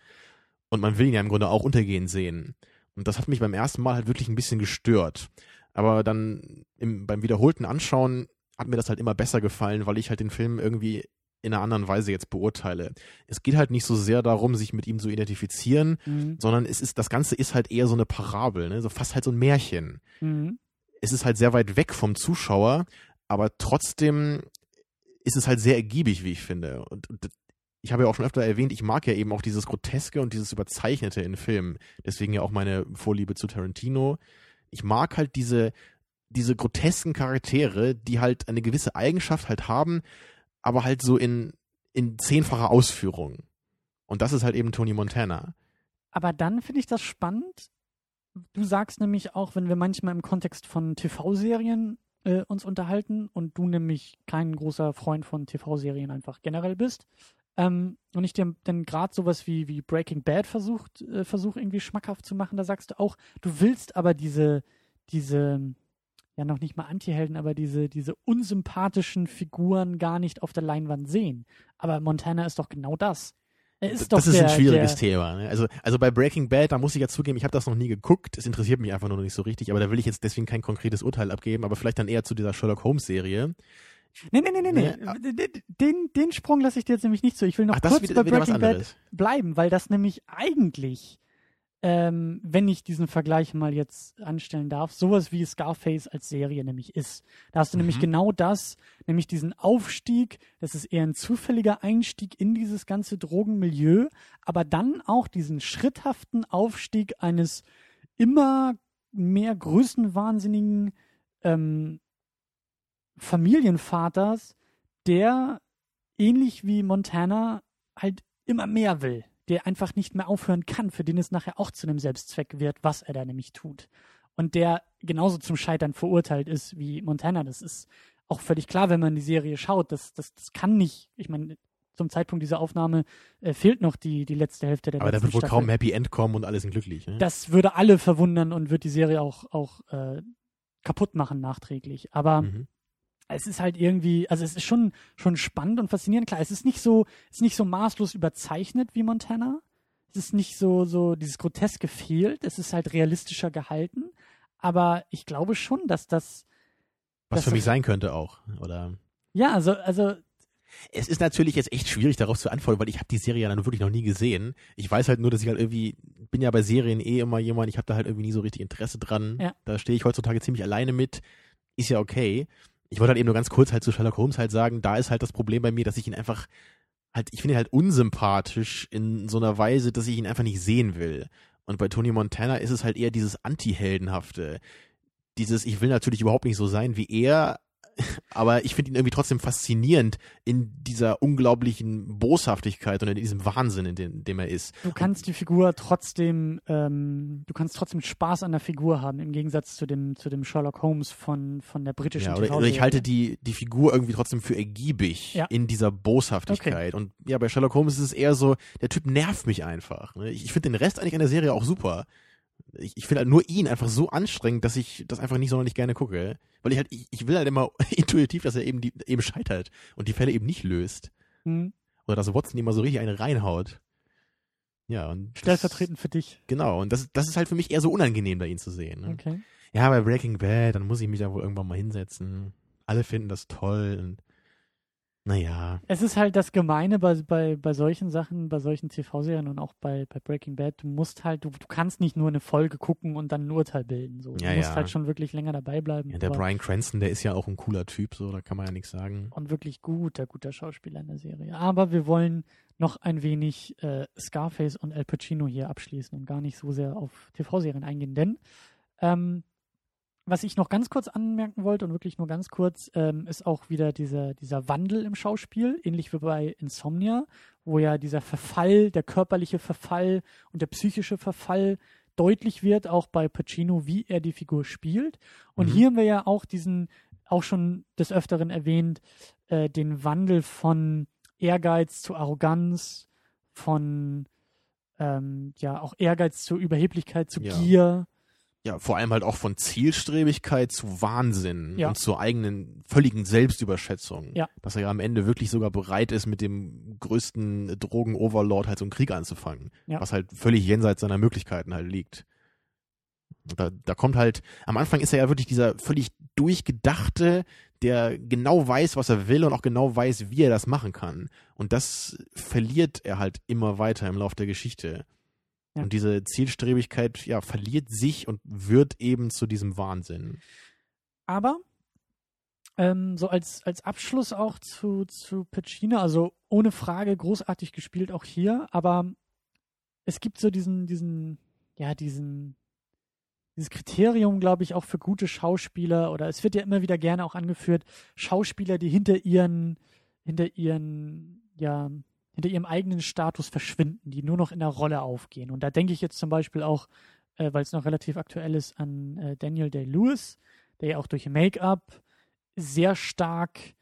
Und man will ihn ja im Grunde auch untergehen sehen. Und das hat mich beim ersten Mal halt wirklich ein bisschen gestört. Aber dann im, beim wiederholten Anschauen hat mir das halt immer besser gefallen, weil ich halt den Film irgendwie in einer anderen Weise jetzt beurteile. Es geht halt nicht so sehr darum, sich mit ihm zu identifizieren, mhm. sondern es ist, das Ganze ist halt eher so eine Parabel, ne? so fast halt so ein Märchen. Mhm es ist halt sehr weit weg vom Zuschauer, aber trotzdem ist es halt sehr ergiebig, wie ich finde. Und, und ich habe ja auch schon öfter erwähnt, ich mag ja eben auch dieses Groteske und dieses Überzeichnete in Filmen. Deswegen ja auch meine Vorliebe zu Tarantino. Ich mag halt diese, diese grotesken Charaktere, die halt eine gewisse Eigenschaft halt haben, aber halt so in, in zehnfacher Ausführung. Und das ist halt eben Tony Montana. Aber dann finde ich das spannend. Du sagst nämlich auch, wenn wir manchmal im Kontext von TV-Serien äh, uns unterhalten und du nämlich kein großer Freund von TV-Serien einfach generell bist, ähm, und ich dir dann gerade sowas wie, wie Breaking Bad versucht, äh, versuch irgendwie schmackhaft zu machen, da sagst du auch, du willst aber diese, diese, ja noch nicht mal Antihelden, aber diese, diese unsympathischen Figuren gar nicht auf der Leinwand sehen. Aber Montana ist doch genau das. Ist das ist der, ein schwieriges der, Thema. Ne? Also, also bei Breaking Bad, da muss ich ja zugeben, ich habe das noch nie geguckt. Es interessiert mich einfach nur noch nicht so richtig, aber da will ich jetzt deswegen kein konkretes Urteil abgeben, aber vielleicht dann eher zu dieser Sherlock Holmes-Serie. Nee, nee, nee, nee, nee. Nee, Den, den Sprung lasse ich dir jetzt nämlich nicht zu. Ich will noch Ach, kurz wieder, bei Breaking Bad bleiben, weil das nämlich eigentlich, ähm, wenn ich diesen Vergleich mal jetzt anstellen darf, sowas wie Scarface als Serie nämlich ist. Da hast du nämlich Mhm. genau das, nämlich diesen Aufstieg, das ist eher ein zufälliger Einstieg in dieses ganze Drogenmilieu, aber dann auch diesen schritthaften Aufstieg eines immer mehr größenwahnsinnigen ähm, Familienvaters, der ähnlich wie Montana halt immer mehr will, der einfach nicht mehr aufhören kann, für den es nachher auch zu einem Selbstzweck wird, was er da nämlich tut. Und der genauso zum Scheitern verurteilt ist wie Montana. Das ist auch völlig klar, wenn man die Serie schaut. Das, das, das kann nicht, ich meine, zum Zeitpunkt dieser Aufnahme äh, fehlt noch die, die letzte Hälfte der Aber da wird wohl Staffel. kaum ein Happy End kommen und alle sind glücklich. Ne? Das würde alle verwundern und wird die Serie auch, auch äh, kaputt machen nachträglich. Aber Mhm. Es ist halt irgendwie, also es ist schon, schon spannend und faszinierend. Klar, es ist nicht so, es ist nicht so maßlos überzeichnet wie Montana. Es ist nicht so, so dieses Groteske fehlt. Es ist halt realistischer gehalten. Aber ich glaube schon, dass das, Was das für mich sein könnte auch. Oder ja, also, also, es ist natürlich jetzt echt schwierig darauf zu antworten, weil ich habe die Serie ja dann wirklich noch nie gesehen. Ich weiß halt nur, dass ich halt irgendwie bin ja bei Serien eh immer jemand, ich habe da halt irgendwie nie so richtig Interesse dran. Ja. Da stehe ich heutzutage ziemlich alleine mit. Ist ja okay. Ich wollte halt eben nur ganz kurz halt zu Sherlock Holmes halt sagen, da ist halt das Problem bei mir, dass ich ihn einfach halt, ich finde ihn halt unsympathisch in so einer Weise, dass ich ihn einfach nicht sehen will. Und bei Tony Montana ist es halt eher dieses Anti-Heldenhafte. Dieses, ich will natürlich überhaupt nicht so sein wie er, aber ich finde ihn irgendwie trotzdem faszinierend in dieser unglaublichen Boshaftigkeit und in diesem Wahnsinn, in dem, in dem er ist. du kannst die Figur trotzdem, ähm, du kannst trotzdem Spaß an der Figur haben, im Gegensatz zu dem, zu dem Sherlock Holmes von, von der britischen Ja, oder, oder ich halte die, die Figur irgendwie trotzdem für ergiebig Ja. in dieser Boshaftigkeit. Und ja, bei Sherlock Holmes ist es eher so, der Typ nervt mich einfach. Ne? Ich, ich finde den Rest eigentlich an der Serie auch super. Ich, ich finde halt nur ihn einfach so anstrengend, dass ich das einfach nicht sonderlich gerne gucke. Weil ich halt, ich, ich will halt immer intuitiv, dass er eben, die, eben scheitert und die Fälle eben nicht löst. Hm, Oder dass Watson immer so richtig eine reinhaut. Ja, und. das- stellvertretend für dich. Genau, und das, das ist halt für mich eher so unangenehm, da ihn zu sehen. Ne? Okay. Ja, bei Breaking Bad, dann muss ich mich da wohl irgendwann mal hinsetzen. Alle finden das toll und naja. Es ist halt das Gemeine bei, bei, bei solchen Sachen, bei solchen TV-Serien und auch bei, bei Breaking Bad. Du musst halt, du, du kannst nicht nur eine Folge gucken und dann ein Urteil bilden. So. Du Ja, musst ja. halt schon wirklich länger dabei bleiben. Ja, der Brian Cranston, der ist ja auch ein cooler Typ, so, da kann man ja nichts sagen. und wirklich guter, guter Schauspieler in der Serie. Aber wir wollen noch ein wenig äh, Scarface und Al Pacino hier abschließen und gar nicht so sehr auf TV-Serien eingehen. Denn ähm, was ich noch ganz kurz anmerken wollte und wirklich nur ganz kurz, ähm, ist auch wieder dieser, dieser Wandel im Schauspiel, ähnlich wie bei Insomnia, wo ja dieser Verfall, der körperliche Verfall und der psychische Verfall deutlich wird, auch bei Pacino, wie er die Figur spielt. Und Mhm. hier haben wir ja auch diesen, auch schon des Öfteren erwähnt, äh, den Wandel von Ehrgeiz zu Arroganz, von ähm, ja auch Ehrgeiz zu Überheblichkeit, zu Ja. Gier. Ja, vor allem halt auch von Zielstrebigkeit zu Wahnsinn Ja. und zur eigenen völligen Selbstüberschätzung. Ja. Dass er ja am Ende wirklich sogar bereit ist, mit dem größten Drogen-Overlord halt so einen Krieg anzufangen. Ja. Was halt völlig jenseits seiner Möglichkeiten halt liegt. Da, da kommt halt, am Anfang ist er ja wirklich dieser völlig durchgedachte, der genau weiß, was er will und auch genau weiß, wie er das machen kann. Und das verliert er halt immer weiter im Lauf der Geschichte. Ja. Und diese Zielstrebigkeit, ja, verliert sich und wird eben zu diesem Wahnsinn. Aber Ähm, so als, als Abschluss auch zu, zu Pacino, also ohne Frage großartig gespielt auch hier, aber es gibt so diesen, diesen, ja, diesen, dieses Kriterium, glaube ich, auch für gute Schauspieler, oder es wird ja immer wieder gerne auch angeführt, Schauspieler, die hinter ihren, hinter ihren, ja, hinter ihrem eigenen Status verschwinden, die nur noch in der Rolle aufgehen. Und da denke ich jetzt zum Beispiel auch, äh, weil es noch relativ aktuell ist, an äh, Daniel Day-Lewis, der ja auch durch Make-up sehr stark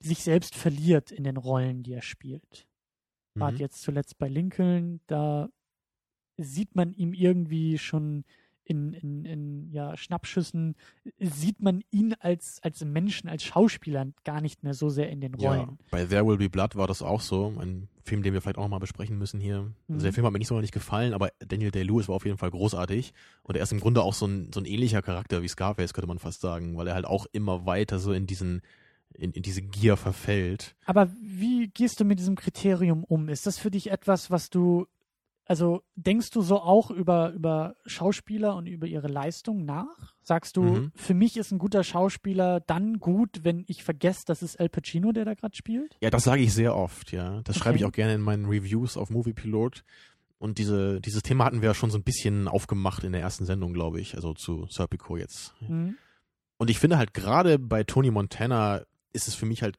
sich selbst verliert in den Rollen, die er spielt. War Mhm. jetzt zuletzt bei Lincoln, da sieht man ihm irgendwie schon in, in, in ja, Schnappschüssen, sieht man ihn als, als Menschen, als Schauspieler gar nicht mehr so sehr in den Ja, Rollen. bei There Will Be Blood war das auch so. Ein Film, den wir vielleicht auch noch mal besprechen müssen hier. Mhm. Also der Film hat mir nicht so nicht gefallen, aber Daniel Day-Lewis war auf jeden Fall großartig. Und er ist im Grunde auch so ein, so ein ähnlicher Charakter wie Scarface, könnte man fast sagen, weil er halt auch immer weiter so in diesen, in, in diese Gier verfällt. Aber wie gehst du mit diesem Kriterium um? Ist das für dich etwas, was du, also denkst du so auch über, über Schauspieler und über ihre Leistung nach? Sagst du, Mhm. für mich ist ein guter Schauspieler dann gut, wenn ich vergesse, dass es Al Pacino, der da gerade spielt? Ja, das sage ich sehr oft, ja. Das schreibe ich Okay. auch gerne in meinen Reviews auf Movie Pilot. Und diese, dieses Thema hatten wir ja schon so ein bisschen aufgemacht in der ersten Sendung, glaube ich, also zu Serpico jetzt. Mhm. Und ich finde halt gerade bei Tony Montana ist es für mich halt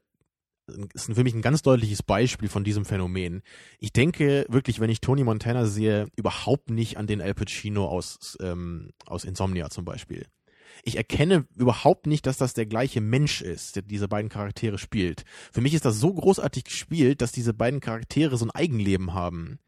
ist für mich ein ganz deutliches Beispiel von diesem Phänomen. Ich denke wirklich, wenn ich Tony Montana sehe, überhaupt nicht an den Al Pacino aus, ähm, aus Insomnia zum Beispiel. Ich erkenne überhaupt nicht, dass das der gleiche Mensch ist, der diese beiden Charaktere spielt. Für mich ist das so großartig gespielt, dass diese beiden Charaktere so ein Eigenleben haben.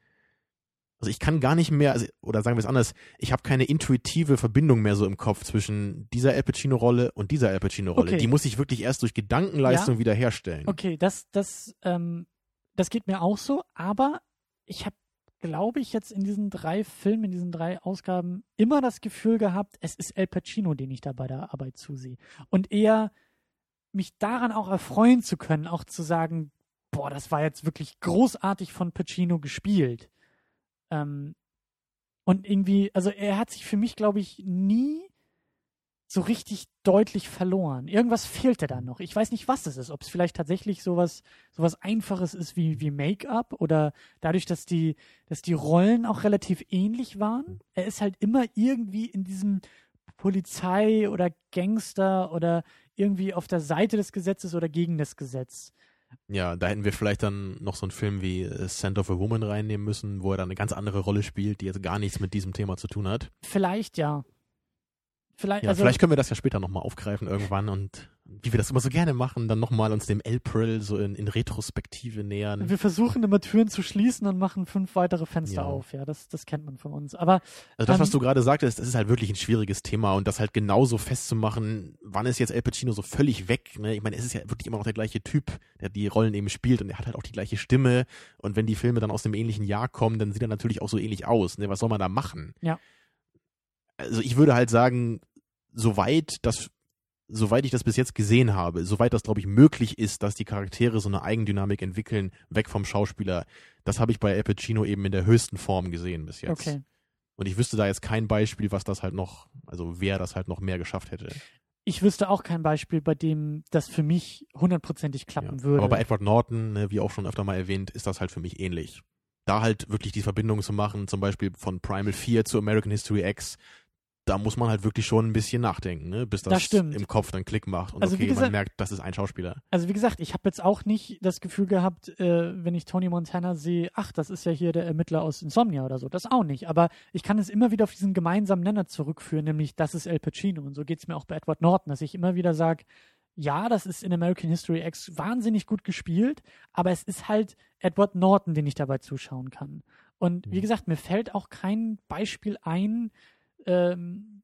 Also ich kann gar nicht mehr, also, oder sagen wir es anders, ich habe keine intuitive Verbindung mehr so im Kopf zwischen dieser Al Pacino-Rolle und dieser Al Pacino-Rolle. Okay. Die muss ich wirklich erst durch Gedankenleistung wiederherstellen. Okay, das, das, ähm, das geht mir auch so, aber ich habe, glaube ich, jetzt in diesen drei Filmen, in diesen drei Ausgaben immer das Gefühl gehabt, es ist Al Pacino, den ich da bei der Arbeit zusehe. Und eher mich daran auch erfreuen zu können, auch zu sagen, boah, das war jetzt wirklich großartig von Pacino gespielt. Ähm, und irgendwie, also er hat sich für mich, glaube ich, nie so richtig deutlich verloren. Irgendwas fehlte da noch. Ich weiß nicht, was es ist. Ob es vielleicht tatsächlich sowas, sowas Einfaches ist wie, wie Make-up oder dadurch, dass die, dass die Rollen auch relativ ähnlich waren. Er ist halt immer irgendwie in diesem Polizei oder Gangster oder irgendwie auf der Seite des Gesetzes oder gegen das Gesetz. Ja, da hätten wir vielleicht dann noch so einen Film wie äh, Scent of a Woman reinnehmen müssen, wo er dann eine ganz andere Rolle spielt, die jetzt gar nichts mit diesem Thema zu tun hat. Vielleicht ja. Vielleicht, Ja, also, vielleicht können wir das ja später nochmal aufgreifen irgendwann und wie wir das immer so gerne machen, dann nochmal uns dem April so in, in Retrospektive nähern. Wir versuchen immer Türen zu schließen und machen fünf weitere Fenster Ja. auf. Ja, das, das kennt man von uns. Aber Also das, was Ähm, du gerade sagtest, das ist halt wirklich ein schwieriges Thema und das halt genauso festzumachen, wann ist jetzt El Pacino so völlig weg? Ne? Ich meine, es ist ja wirklich immer noch der gleiche Typ, der die Rollen eben spielt und er hat halt auch die gleiche Stimme und wenn die Filme dann aus dem ähnlichen Jahr kommen, dann sieht er natürlich auch so ähnlich aus. Ne? Was soll man da machen? Ja. Also ich würde halt sagen, soweit das soweit ich das bis jetzt gesehen habe, soweit das, glaube ich, möglich ist, dass die Charaktere so eine Eigendynamik entwickeln, weg vom Schauspieler, das habe ich bei Al Pacino eben in der höchsten Form gesehen bis jetzt. okay. Und ich wüsste da jetzt kein Beispiel, was das halt noch, also wer das halt noch mehr geschafft hätte. Ich wüsste auch kein Beispiel, bei dem das für mich hundertprozentig klappen Ja. würde. Aber bei Edward Norton, ne, wie auch schon öfter mal erwähnt, ist das halt für mich ähnlich. Da halt wirklich die Verbindung zu machen, zum Beispiel von Primal 4 zu American History X, da muss man halt wirklich schon ein bisschen nachdenken, ne, bis das, Das im Kopf dann Klick macht und Also okay, man gesagt- merkt, das ist ein Schauspieler. also wie gesagt, ich habe jetzt auch nicht das Gefühl gehabt, äh, wenn ich Tony Montana sehe, ach, das ist ja hier der Ermittler aus Insomnia oder so. Das auch nicht. Aber ich kann es immer wieder auf diesen gemeinsamen Nenner zurückführen, nämlich das ist El Pacino. Und so geht es mir auch bei Edward Norton, dass ich immer wieder sage, ja, das ist in American History X wahnsinnig gut gespielt, aber es ist halt Edward Norton, den ich dabei zuschauen kann. Und wie Mhm. gesagt, mir fällt auch kein Beispiel ein, ähm,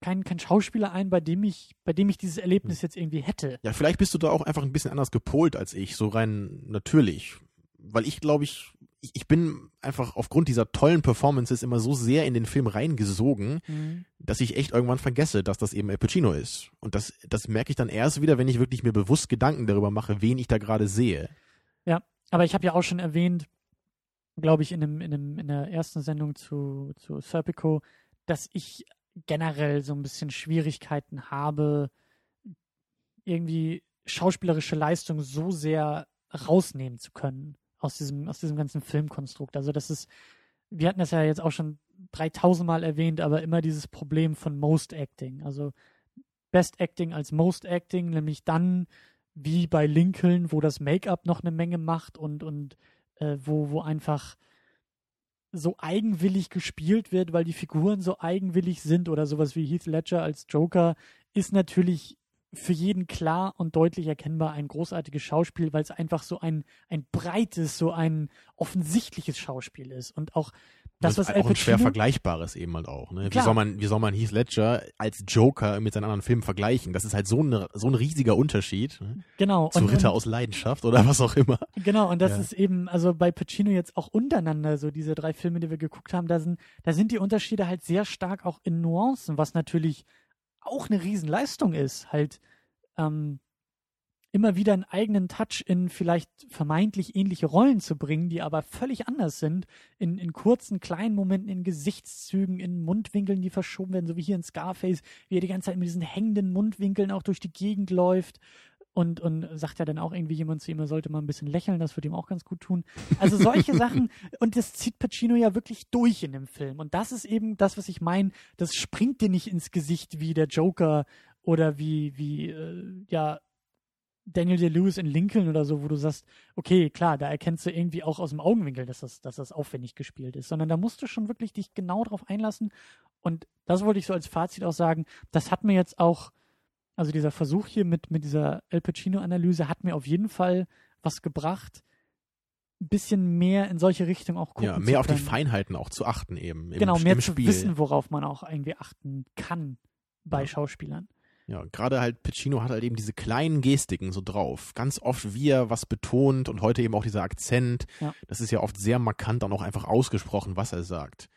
kein, kein Schauspieler ein, bei dem ich, bei dem ich dieses Erlebnis Hm. jetzt irgendwie hätte. Ja, vielleicht bist du da auch einfach ein bisschen anders gepolt als ich, so rein natürlich. Weil ich glaube, ich, ich ich bin einfach aufgrund dieser tollen Performances immer so sehr in den Film reingesogen, Mhm. dass ich echt irgendwann vergesse, dass das eben El Pacino ist. Und das, das merke ich dann erst wieder, wenn ich wirklich mir bewusst Gedanken darüber mache, wen ich da gerade sehe. Aber ich habe ja auch schon erwähnt, glaube ich, in, einem, in, einem, in der ersten Sendung zu, zu Serpico, dass ich generell so ein bisschen Schwierigkeiten habe, irgendwie schauspielerische Leistung so sehr rausnehmen zu können aus diesem, aus diesem ganzen Filmkonstrukt. Also das ist, wir hatten das ja jetzt auch schon 3000 Mal erwähnt, aber immer dieses Problem von Most Acting. Also Best Acting als Most Acting, nämlich dann wie bei Lincoln, wo das Make-up noch eine Menge macht und, und äh, wo, wo einfach so eigenwillig gespielt wird, weil die Figuren so eigenwillig sind oder sowas wie Heath Ledger als Joker, ist natürlich für jeden klar und deutlich erkennbar ein großartiges Schauspiel, weil es einfach so ein, ein breites, so ein offensichtliches Schauspiel ist. Und auch das, was ist auch ein schwer vergleichbares eben halt auch. Ne? Wie soll man, wie soll man Heath Ledger als Joker mit seinen anderen Filmen vergleichen? Das ist halt so, eine, so ein riesiger Unterschied. Ne? Genau. Zu und, Ritter und, aus Leidenschaft oder was auch immer. Genau. Und das ja. ist eben, also bei Pacino jetzt auch untereinander, so diese drei Filme, die wir geguckt haben, da sind, da sind die Unterschiede halt sehr stark auch in Nuancen, was natürlich auch eine Riesenleistung ist, halt ähm, immer wieder einen eigenen Touch in vielleicht vermeintlich ähnliche Rollen zu bringen, die aber völlig anders sind, in, in kurzen, kleinen Momenten, in Gesichtszügen, in Mundwinkeln, die verschoben werden, so wie hier in Scarface, wie er die ganze Zeit mit diesen hängenden Mundwinkeln auch durch die Gegend läuft. Und, und sagt ja dann auch irgendwie jemand zu ihm, er sollte mal ein bisschen lächeln, das würde ihm auch ganz gut tun. Also solche Sachen, und das zieht Pacino ja wirklich durch in dem Film. Und das ist eben das, was ich meine, das springt dir nicht ins Gesicht wie der Joker oder wie, wie, äh, ja, Daniel Day-Lewis in Lincoln oder so, wo du sagst, okay, klar, da erkennst du irgendwie auch aus dem Augenwinkel, dass das, dass das aufwendig gespielt ist, sondern da musst du schon wirklich dich genau drauf einlassen. Und das wollte ich so als Fazit auch sagen. Das hat mir jetzt auch, also dieser Versuch hier mit, mit dieser El Pacino-Analyse hat mir auf jeden Fall was gebracht, ein bisschen mehr in solche Richtung auch gucken Ja, mehr auf die Feinheiten auch zu achten eben. Im, genau, mehr zu Spiel. wissen, worauf man auch irgendwie achten kann bei ja. Schauspielern. Ja, gerade halt Pacino hat halt eben diese kleinen Gestiken so drauf. Ganz oft, wie er was betont und heute eben auch dieser Akzent. Ja. Das ist ja oft sehr markant dann auch einfach ausgesprochen, was er sagt.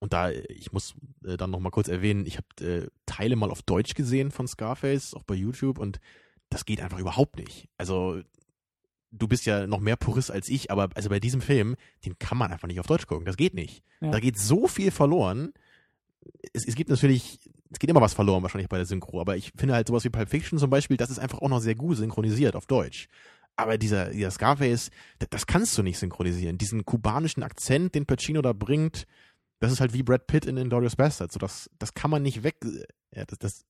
Und da, ich muss äh, dann nochmal kurz erwähnen, ich habe äh, Teile mal auf Deutsch gesehen von Scarface, auch bei YouTube, und das geht einfach überhaupt nicht. Also, du bist ja noch mehr Purist als ich, aber also bei diesem Film, den kann man einfach nicht auf Deutsch gucken. Das geht nicht. Ja. Da geht so viel verloren. Es, es gibt natürlich es geht immer was verloren wahrscheinlich bei der Synchro, aber ich finde halt sowas wie Pulp Fiction zum Beispiel, das ist einfach auch noch sehr gut synchronisiert auf Deutsch. Aber dieser, dieser Scarface, das, das kannst du nicht synchronisieren. Diesen kubanischen Akzent, den Pacino da bringt, das ist halt wie Brad Pitt in Inglourious Bastard. So, das, das kann man nicht weg, ja, das, das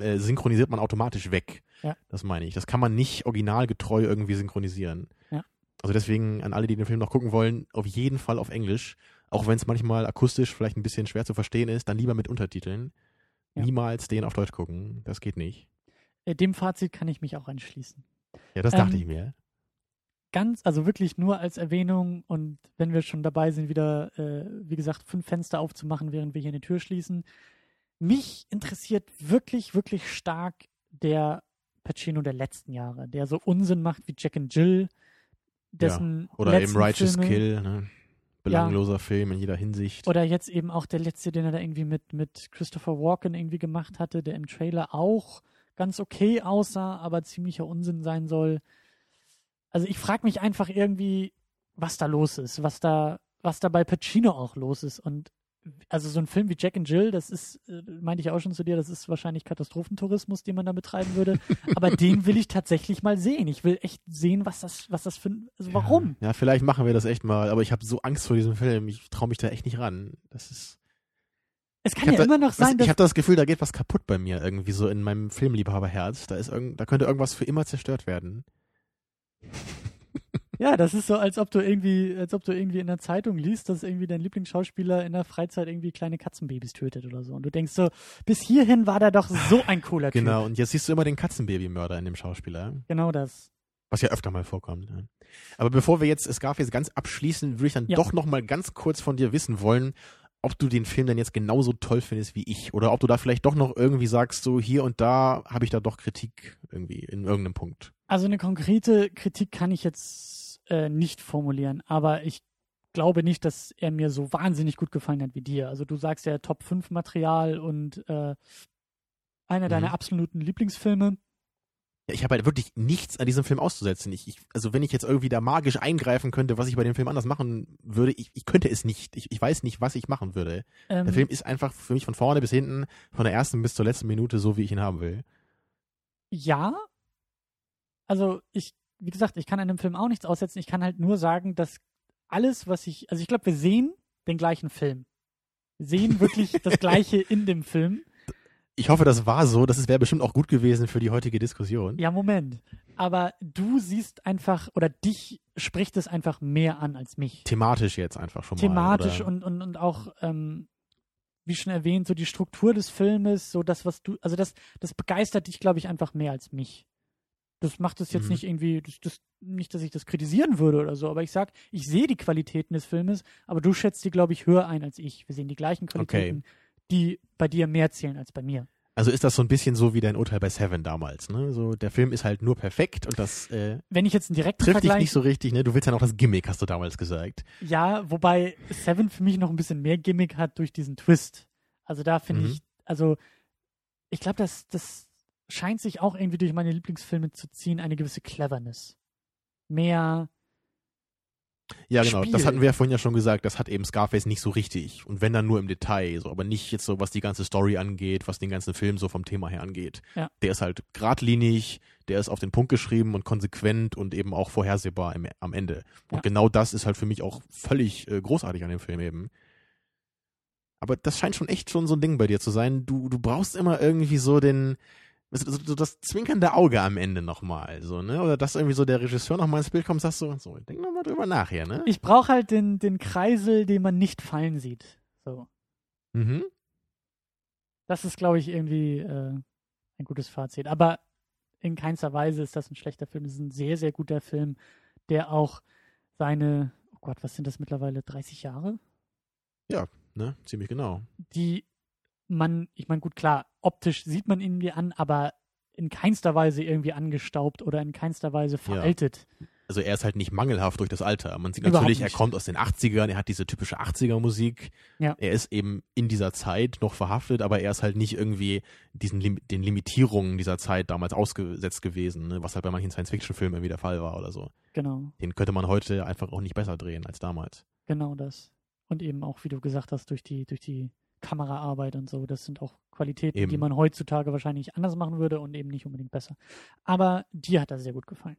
äh, synchronisiert man automatisch weg. Ja. Das meine ich. Das kann man nicht originalgetreu irgendwie synchronisieren. Ja. Also deswegen an alle, die den Film noch gucken wollen, auf jeden Fall auf Englisch. Auch wenn es manchmal akustisch vielleicht ein bisschen schwer zu verstehen ist, dann lieber mit Untertiteln. Ja. Niemals den auf Deutsch gucken. Das geht nicht. Äh, dem Fazit kann ich mich auch anschließen. Ja, das dachte ähm, ich mir. Ganz, also wirklich nur als Erwähnung und wenn wir schon dabei sind, wieder, äh, wie gesagt, fünf Fenster aufzumachen, während wir hier eine Tür schließen. Mich interessiert wirklich, wirklich stark der Pacino der letzten Jahre, der so Unsinn macht wie Jack and Jill, dessen ja, oder eben Righteous Filme, Kill, ne? Belangloser ja. Film in jeder Hinsicht. Oder jetzt eben auch der letzte, den er da irgendwie mit, mit Christopher Walken irgendwie gemacht hatte, der im Trailer auch ganz okay aussah, aber ziemlicher Unsinn sein soll. Also ich frage mich einfach irgendwie, was da los ist, was da, was da bei Pacino auch los ist. Und also so ein Film wie Jack and Jill, das ist, äh, meinte ich auch schon zu dir, das ist wahrscheinlich Katastrophentourismus, den man da betreiben würde. Aber den will ich tatsächlich mal sehen. Ich will echt sehen, was das, was das für, also warum? Ja, ja vielleicht machen wir das echt mal. Aber ich habe so Angst vor diesem Film. Ich traue mich da echt nicht ran. Das ist. Es kann ja da, immer noch sein, was, dass. Ich habe das Gefühl, da geht was kaputt bei mir irgendwie so in meinem Filmliebhaberherz. Da ist irgend, da könnte irgendwas für immer zerstört werden. Ja, das ist so, als ob du irgendwie, als ob du irgendwie in der Zeitung liest, dass irgendwie dein Lieblingsschauspieler in der Freizeit irgendwie kleine Katzenbabys tötet oder so. Und du denkst so, bis hierhin war der doch so ein cooler Typ. Genau, und jetzt siehst du immer den Katzenbabymörder in dem Schauspieler. Genau das. Was ja öfter mal vorkommt. Ne? Aber bevor wir jetzt Scarface ganz abschließen, würde ich dann ja. doch noch mal ganz kurz von dir wissen wollen, ob du den Film dann jetzt genauso toll findest wie ich oder ob du da vielleicht doch noch irgendwie sagst, so hier und da habe ich da doch Kritik irgendwie in irgendeinem Punkt. Also eine konkrete Kritik kann ich jetzt äh, nicht formulieren, aber ich glaube nicht, dass er mir so wahnsinnig gut gefallen hat wie dir. Also du sagst ja Top 5 Material und äh, einer mhm. deiner absoluten Lieblingsfilme. Ich habe halt wirklich nichts an diesem Film auszusetzen. Ich, ich, also wenn ich jetzt irgendwie da magisch eingreifen könnte, was ich bei dem Film anders machen würde, ich, ich könnte es nicht. Ich, ich weiß nicht, was ich machen würde. Ähm, der Film ist einfach für mich von vorne bis hinten, von der ersten bis zur letzten Minute so, wie ich ihn haben will. Ja. Also ich, wie gesagt, ich kann an dem Film auch nichts aussetzen. Ich kann halt nur sagen, dass alles, was ich, also ich glaube, wir sehen den gleichen Film. Wir sehen wirklich das Gleiche in dem Film. Ich hoffe, das war so. Das wäre bestimmt auch gut gewesen für die heutige Diskussion. Ja, Moment. Aber du siehst einfach, oder dich spricht es einfach mehr an als mich. Thematisch jetzt einfach schon Thematisch mal. und, und, und auch, ähm, wie schon erwähnt, so die Struktur des Filmes, so das, was du, also das, das begeistert dich, glaube ich, einfach mehr als mich. Das macht es jetzt Mhm. nicht irgendwie, das, das, nicht, dass ich das kritisieren würde oder so, aber ich sag, ich sehe die Qualitäten des Filmes, aber du schätzt die, glaube ich, höher ein als ich. Wir sehen die gleichen Qualitäten, die bei dir mehr zählen als bei mir. Also ist das so ein bisschen so wie dein Urteil bei Seven damals, ne? So, der Film ist halt nur perfekt und das äh, Wenn ich jetzt einen direkten trifft dich Vergleich, nicht so richtig, ne? Du willst ja noch das Gimmick, hast du damals gesagt. ja, wobei Seven für mich noch ein bisschen mehr Gimmick hat durch diesen Twist. Also da finde Mhm. ich, also ich glaube, das, das scheint sich auch irgendwie durch meine Lieblingsfilme zu ziehen, eine gewisse Cleverness. Mehr, Ja, genau. Spiel. Das hatten wir ja vorhin ja schon gesagt. Das hat eben Scarface nicht so richtig. Und wenn dann nur im Detail, so, aber nicht jetzt so, was die ganze Story angeht, was den ganzen Film so vom Thema her angeht. Ja. Der ist halt geradlinig, der ist auf den Punkt geschrieben und konsequent und eben auch vorhersehbar im, am Ende. Und Ja. genau das ist halt für mich auch völlig äh, großartig an dem Film eben. Aber das scheint schon echt schon so ein Ding bei dir zu sein. Du, du brauchst immer irgendwie so den, so, so das zwinkernde Auge am Ende nochmal, so, ne? Oder dass irgendwie so der Regisseur nochmal ins Bild kommt und sagst so, so, denk nochmal drüber nach hier, ne? ich brauche halt den, den Kreisel, den man nicht fallen sieht. So. Mhm. Das ist, glaube ich, irgendwie äh, ein gutes Fazit. Aber in keinster Weise ist das ein schlechter Film. Es ist ein sehr, sehr guter Film, der auch seine, oh Gott, was sind das mittlerweile, 30 Jahre? Ne? Ziemlich genau. Die man, ich meine, gut, klar, optisch sieht man ihn mir an, aber in keinster Weise irgendwie angestaubt oder in keinster Weise veraltet. Also er ist halt nicht mangelhaft durch das Alter. Man sieht Überhaupt natürlich, er nicht. kommt aus den 80ern, er hat diese typische 80er-Musik. Ja. Er ist eben in dieser Zeit noch verhaftet, aber er ist halt nicht irgendwie diesen Lim den Limitierungen dieser Zeit damals ausgesetzt gewesen, ne? was halt bei manchen Science-Fiction-Filmen irgendwie der Fall war oder so. Genau, Den könnte man heute einfach auch nicht besser drehen als damals. genau das. Und eben auch, wie du gesagt hast, durch die, durch die Kameraarbeit und so. Das sind auch Qualitäten, Eben. die man heutzutage wahrscheinlich anders machen würde und eben nicht unbedingt besser. Aber dir hat das sehr gut gefallen.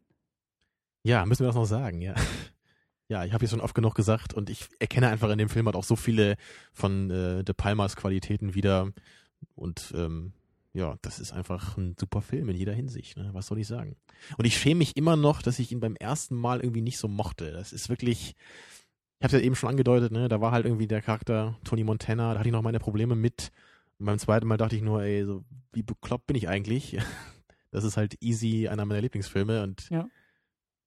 Ja, müssen wir das noch sagen, ja. Ja, ich habe jetzt schon oft genug gesagt und ich erkenne einfach in dem Film halt auch so viele von äh, De Palmas Qualitäten wieder und ähm, ja, das ist einfach ein super Film in jeder Hinsicht, ne? Was soll ich sagen? Und ich schäme mich immer noch, dass ich ihn beim ersten Mal irgendwie nicht so mochte. Das ist wirklich, ich habe ja eben schon angedeutet, ne? Da war halt irgendwie der Charakter Tony Montana, da hatte ich noch meine Probleme mit. Und beim zweiten Mal dachte ich nur, ey, so wie bekloppt bin ich eigentlich? Das ist halt easy einer meiner Lieblingsfilme und Ja.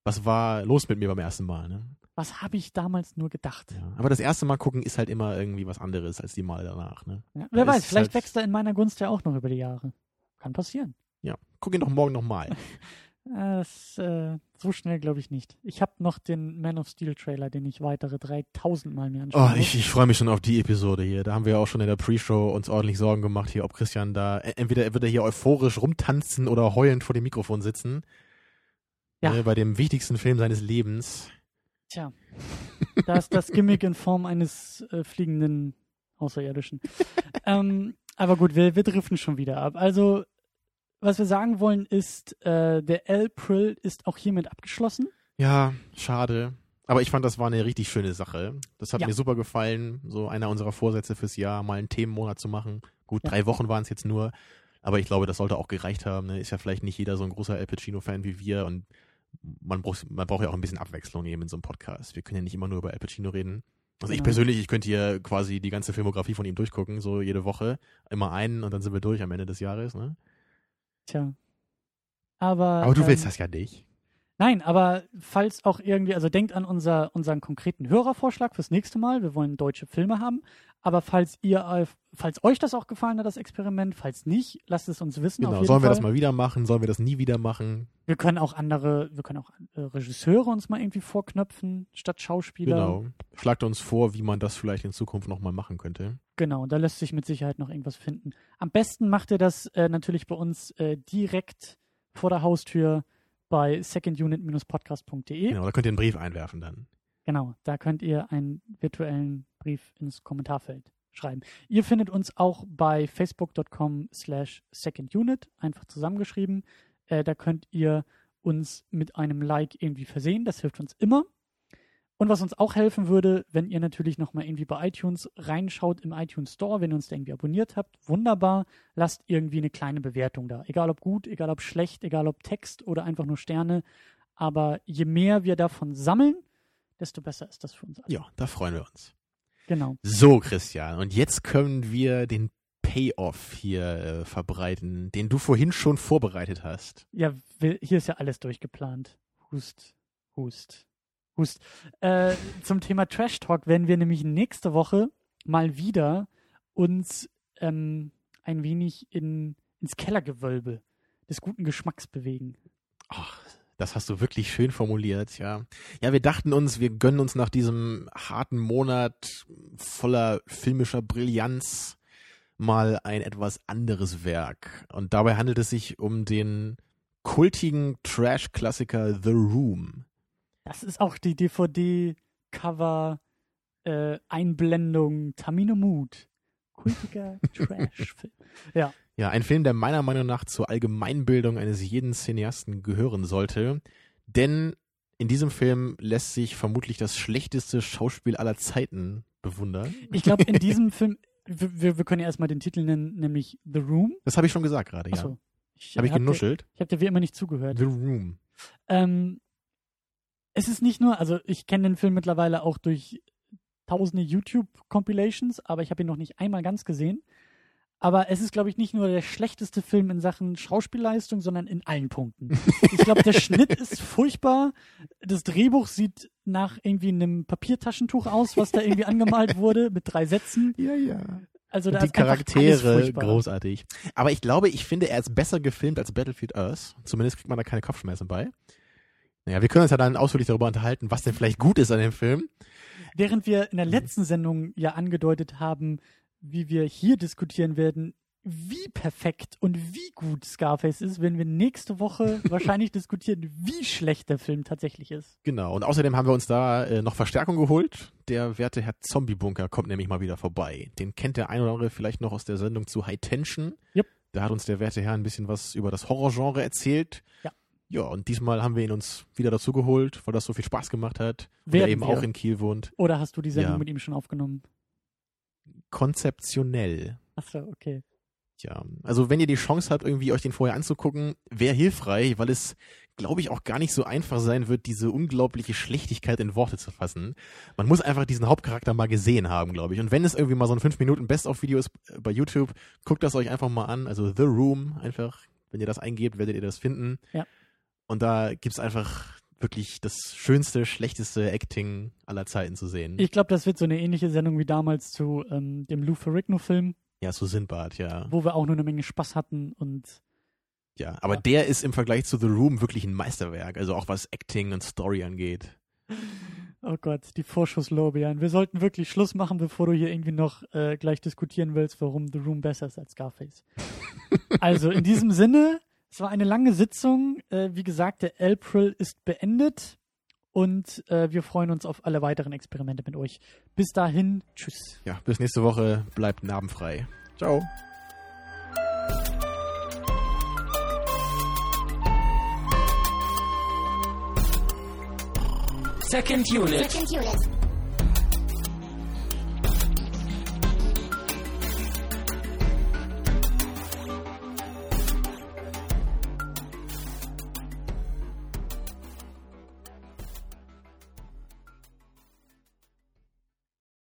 was war los mit mir beim ersten Mal, ne? Was habe ich damals nur gedacht? Ja. Aber das erste Mal gucken ist halt immer irgendwie was anderes als die Male danach, ne? Ja, wer Da weiß, vielleicht halt- wächst er in meiner Gunst ja auch noch über die Jahre. Kann passieren. Ja. Guck ihn doch morgen nochmal. Äh, Das, äh, so schnell glaube ich nicht. Ich habe noch den Man of Steel Trailer, den ich weitere 3000 Mal mir anschauen Oh, ich, ich freue mich schon auf die Episode hier. Da haben wir auch schon in der Pre-Show uns ordentlich Sorgen gemacht hier, ob Christian da, e- entweder wird er hier euphorisch rumtanzen oder heulend vor dem Mikrofon sitzen. Ja. Ne, bei dem wichtigsten Film seines Lebens. Tja, da ist das Gimmick in Form eines äh, fliegenden Außerirdischen. ähm, aber gut, wir, wir driften schon wieder ab. Also, was wir sagen wollen ist, äh, der April ist auch hiermit abgeschlossen. Ja, schade. Aber ich fand, das war eine richtig schöne Sache. Das hat Ja. mir super gefallen, so einer unserer Vorsätze fürs Jahr, mal einen Themenmonat zu machen. Gut, Ja. drei Wochen waren es jetzt nur, aber ich glaube, das sollte auch gereicht haben. Ne? Ist ja vielleicht nicht jeder so ein großer Al Pacino-Fan wie wir und man braucht, man braucht ja auch ein bisschen Abwechslung eben in so einem Podcast. Wir können ja nicht immer nur über Al Pacino reden. Also ich Genau. persönlich, ich könnte hier quasi die ganze Filmografie von ihm durchgucken, so jede Woche, immer einen und dann sind wir durch am Ende des Jahres. Ne? Tja. Aber, Aber du ähm, willst das ja nicht. Nein, aber falls auch irgendwie, also denkt an unser, unseren konkreten Hörervorschlag fürs nächste Mal. Wir wollen deutsche Filme haben. Aber falls ihr, falls euch das auch gefallen hat, das Experiment, falls nicht, lasst es uns wissen. Genau, sollen wir Fall. das mal wieder machen? Sollen wir das nie wieder machen? Wir können auch andere, wir können auch äh, Regisseure uns mal irgendwie vorknöpfen, statt Schauspieler. Genau. Schlagt uns vor, wie man das vielleicht in Zukunft nochmal machen könnte. Genau, da lässt sich mit Sicherheit noch irgendwas finden. Am besten macht ihr das äh, natürlich bei uns äh, direkt vor der Haustür bei secondunit-podcast.de. Genau, da könnt ihr einen Brief einwerfen dann. Genau, da könnt ihr einen virtuellen Brief ins Kommentarfeld schreiben. Ihr findet uns auch bei facebook.com slash secondunit, einfach zusammengeschrieben. Äh, da könnt ihr uns mit einem Like irgendwie versehen. Das hilft uns immer. Und was uns auch helfen würde, wenn ihr natürlich nochmal irgendwie bei iTunes reinschaut im iTunes Store, wenn ihr uns da irgendwie abonniert habt, wunderbar, lasst irgendwie eine kleine Bewertung da. Egal ob gut, egal ob schlecht, egal ob Text oder einfach nur Sterne. Aber je mehr wir davon sammeln, desto besser ist das für uns. Alle. Ja, da freuen wir uns. Genau. So, Christian, und jetzt können wir den Payoff hier äh, verbreiten, den du vorhin schon vorbereitet hast. Ja, hier ist ja alles durchgeplant. Hust, hust, hust. Äh, zum Thema Trash Talk werden wir nämlich nächste Woche mal wieder uns ähm, ein wenig in, ins Kellergewölbe des guten Geschmacks bewegen. Ach, das hast du wirklich schön formuliert, ja. Ja, wir dachten uns, wir gönnen uns nach diesem harten Monat voller filmischer Brillanz mal ein etwas anderes Werk. Und dabei handelt es sich um den kultigen Trash-Klassiker The Room. Das ist auch die DVD-Cover äh, Einblendung Tamino Mood. Kultiger Trash-Film. Ja. Ja, ein Film, der meiner Meinung nach zur Allgemeinbildung eines jeden Cineasten gehören sollte. Denn in diesem Film lässt sich vermutlich das schlechteste Schauspiel aller Zeiten bewundern. Ich glaube, in diesem Film wir, wir können ja erstmal den Titel nennen, nämlich The Room. Das habe ich schon gesagt gerade, ja. Achso. Habe ich hab genuschelt? Dir, ich habe dir wie immer nicht zugehört. The Room. Ähm, es ist nicht nur, also ich kenne den Film mittlerweile auch durch tausende YouTube-Compilations, aber ich habe ihn noch nicht einmal ganz gesehen. Aber es ist, glaube ich, nicht nur der schlechteste Film in Sachen Schauspielleistung, sondern in allen Punkten. Ich glaube, der Schnitt ist furchtbar. Das Drehbuch sieht nach irgendwie einem Papiertaschentuch aus, was da irgendwie angemalt wurde mit drei Sätzen. Ja, ja. Also da die Charaktere großartig. Aber ich glaube, ich finde, er ist besser gefilmt als Battlefield Earth. Zumindest kriegt man da keine Kopfschmerzen bei. Naja, wir können uns ja dann ausführlich darüber unterhalten, was denn vielleicht gut ist an dem Film. Während wir in der letzten Sendung ja angedeutet haben, wie wir hier diskutieren werden, wie perfekt und wie gut Scarface ist, wenn wir nächste Woche wahrscheinlich diskutieren, wie schlecht der Film tatsächlich ist. Genau, und außerdem haben wir uns da äh, noch Verstärkung geholt. Der werte Herr Zombie-Bunker kommt nämlich mal wieder vorbei. Den kennt der ein oder andere vielleicht noch aus der Sendung zu High Tension. Yep. Da hat uns der werte Herr ein bisschen was über das Horrorgenre erzählt. Ja. Ja, und diesmal haben wir ihn uns wieder dazu geholt, weil das so viel Spaß gemacht hat. Weil er eben wir. auch in Kiel wohnt. Oder hast du die Sendung ja. mit ihm schon aufgenommen? konzeptionell. Ach so, okay. Tja, also wenn ihr die Chance habt, irgendwie euch den vorher anzugucken, wäre hilfreich, weil es, glaube ich, auch gar nicht so einfach sein wird, diese unglaubliche Schlechtigkeit in Worte zu fassen. Man muss einfach diesen Hauptcharakter mal gesehen haben, glaube ich. Und wenn es irgendwie mal so ein 5 Minuten Best-of-Video ist bei YouTube, guckt das euch einfach mal an. Also The Room, einfach, wenn ihr das eingebt, werdet ihr das finden. Ja. Und da gibt's einfach wirklich das schönste, schlechteste Acting aller Zeiten zu sehen. Ich glaube, das wird so eine ähnliche Sendung wie damals zu ähm, dem Lou Ferrigno-Film. Ja, zu Sinbad, ja. Wo wir auch nur eine Menge Spaß hatten und ja, aber ja. der ist im Vergleich zu The Room wirklich ein Meisterwerk, also auch was Acting und Story angeht. Oh Gott, die Vorschusslorbeeren. Wir sollten wirklich Schluss machen, bevor du hier irgendwie noch äh, gleich diskutieren willst, warum The Room besser ist als Scarface. also in diesem Sinne, es war eine lange Sitzung. Äh, wie gesagt, der April ist beendet und äh, wir freuen uns auf alle weiteren Experimente mit euch. Bis dahin, tschüss. Ja, bis nächste Woche. Bleibt narbenfrei. Ciao. Second unit. Second unit.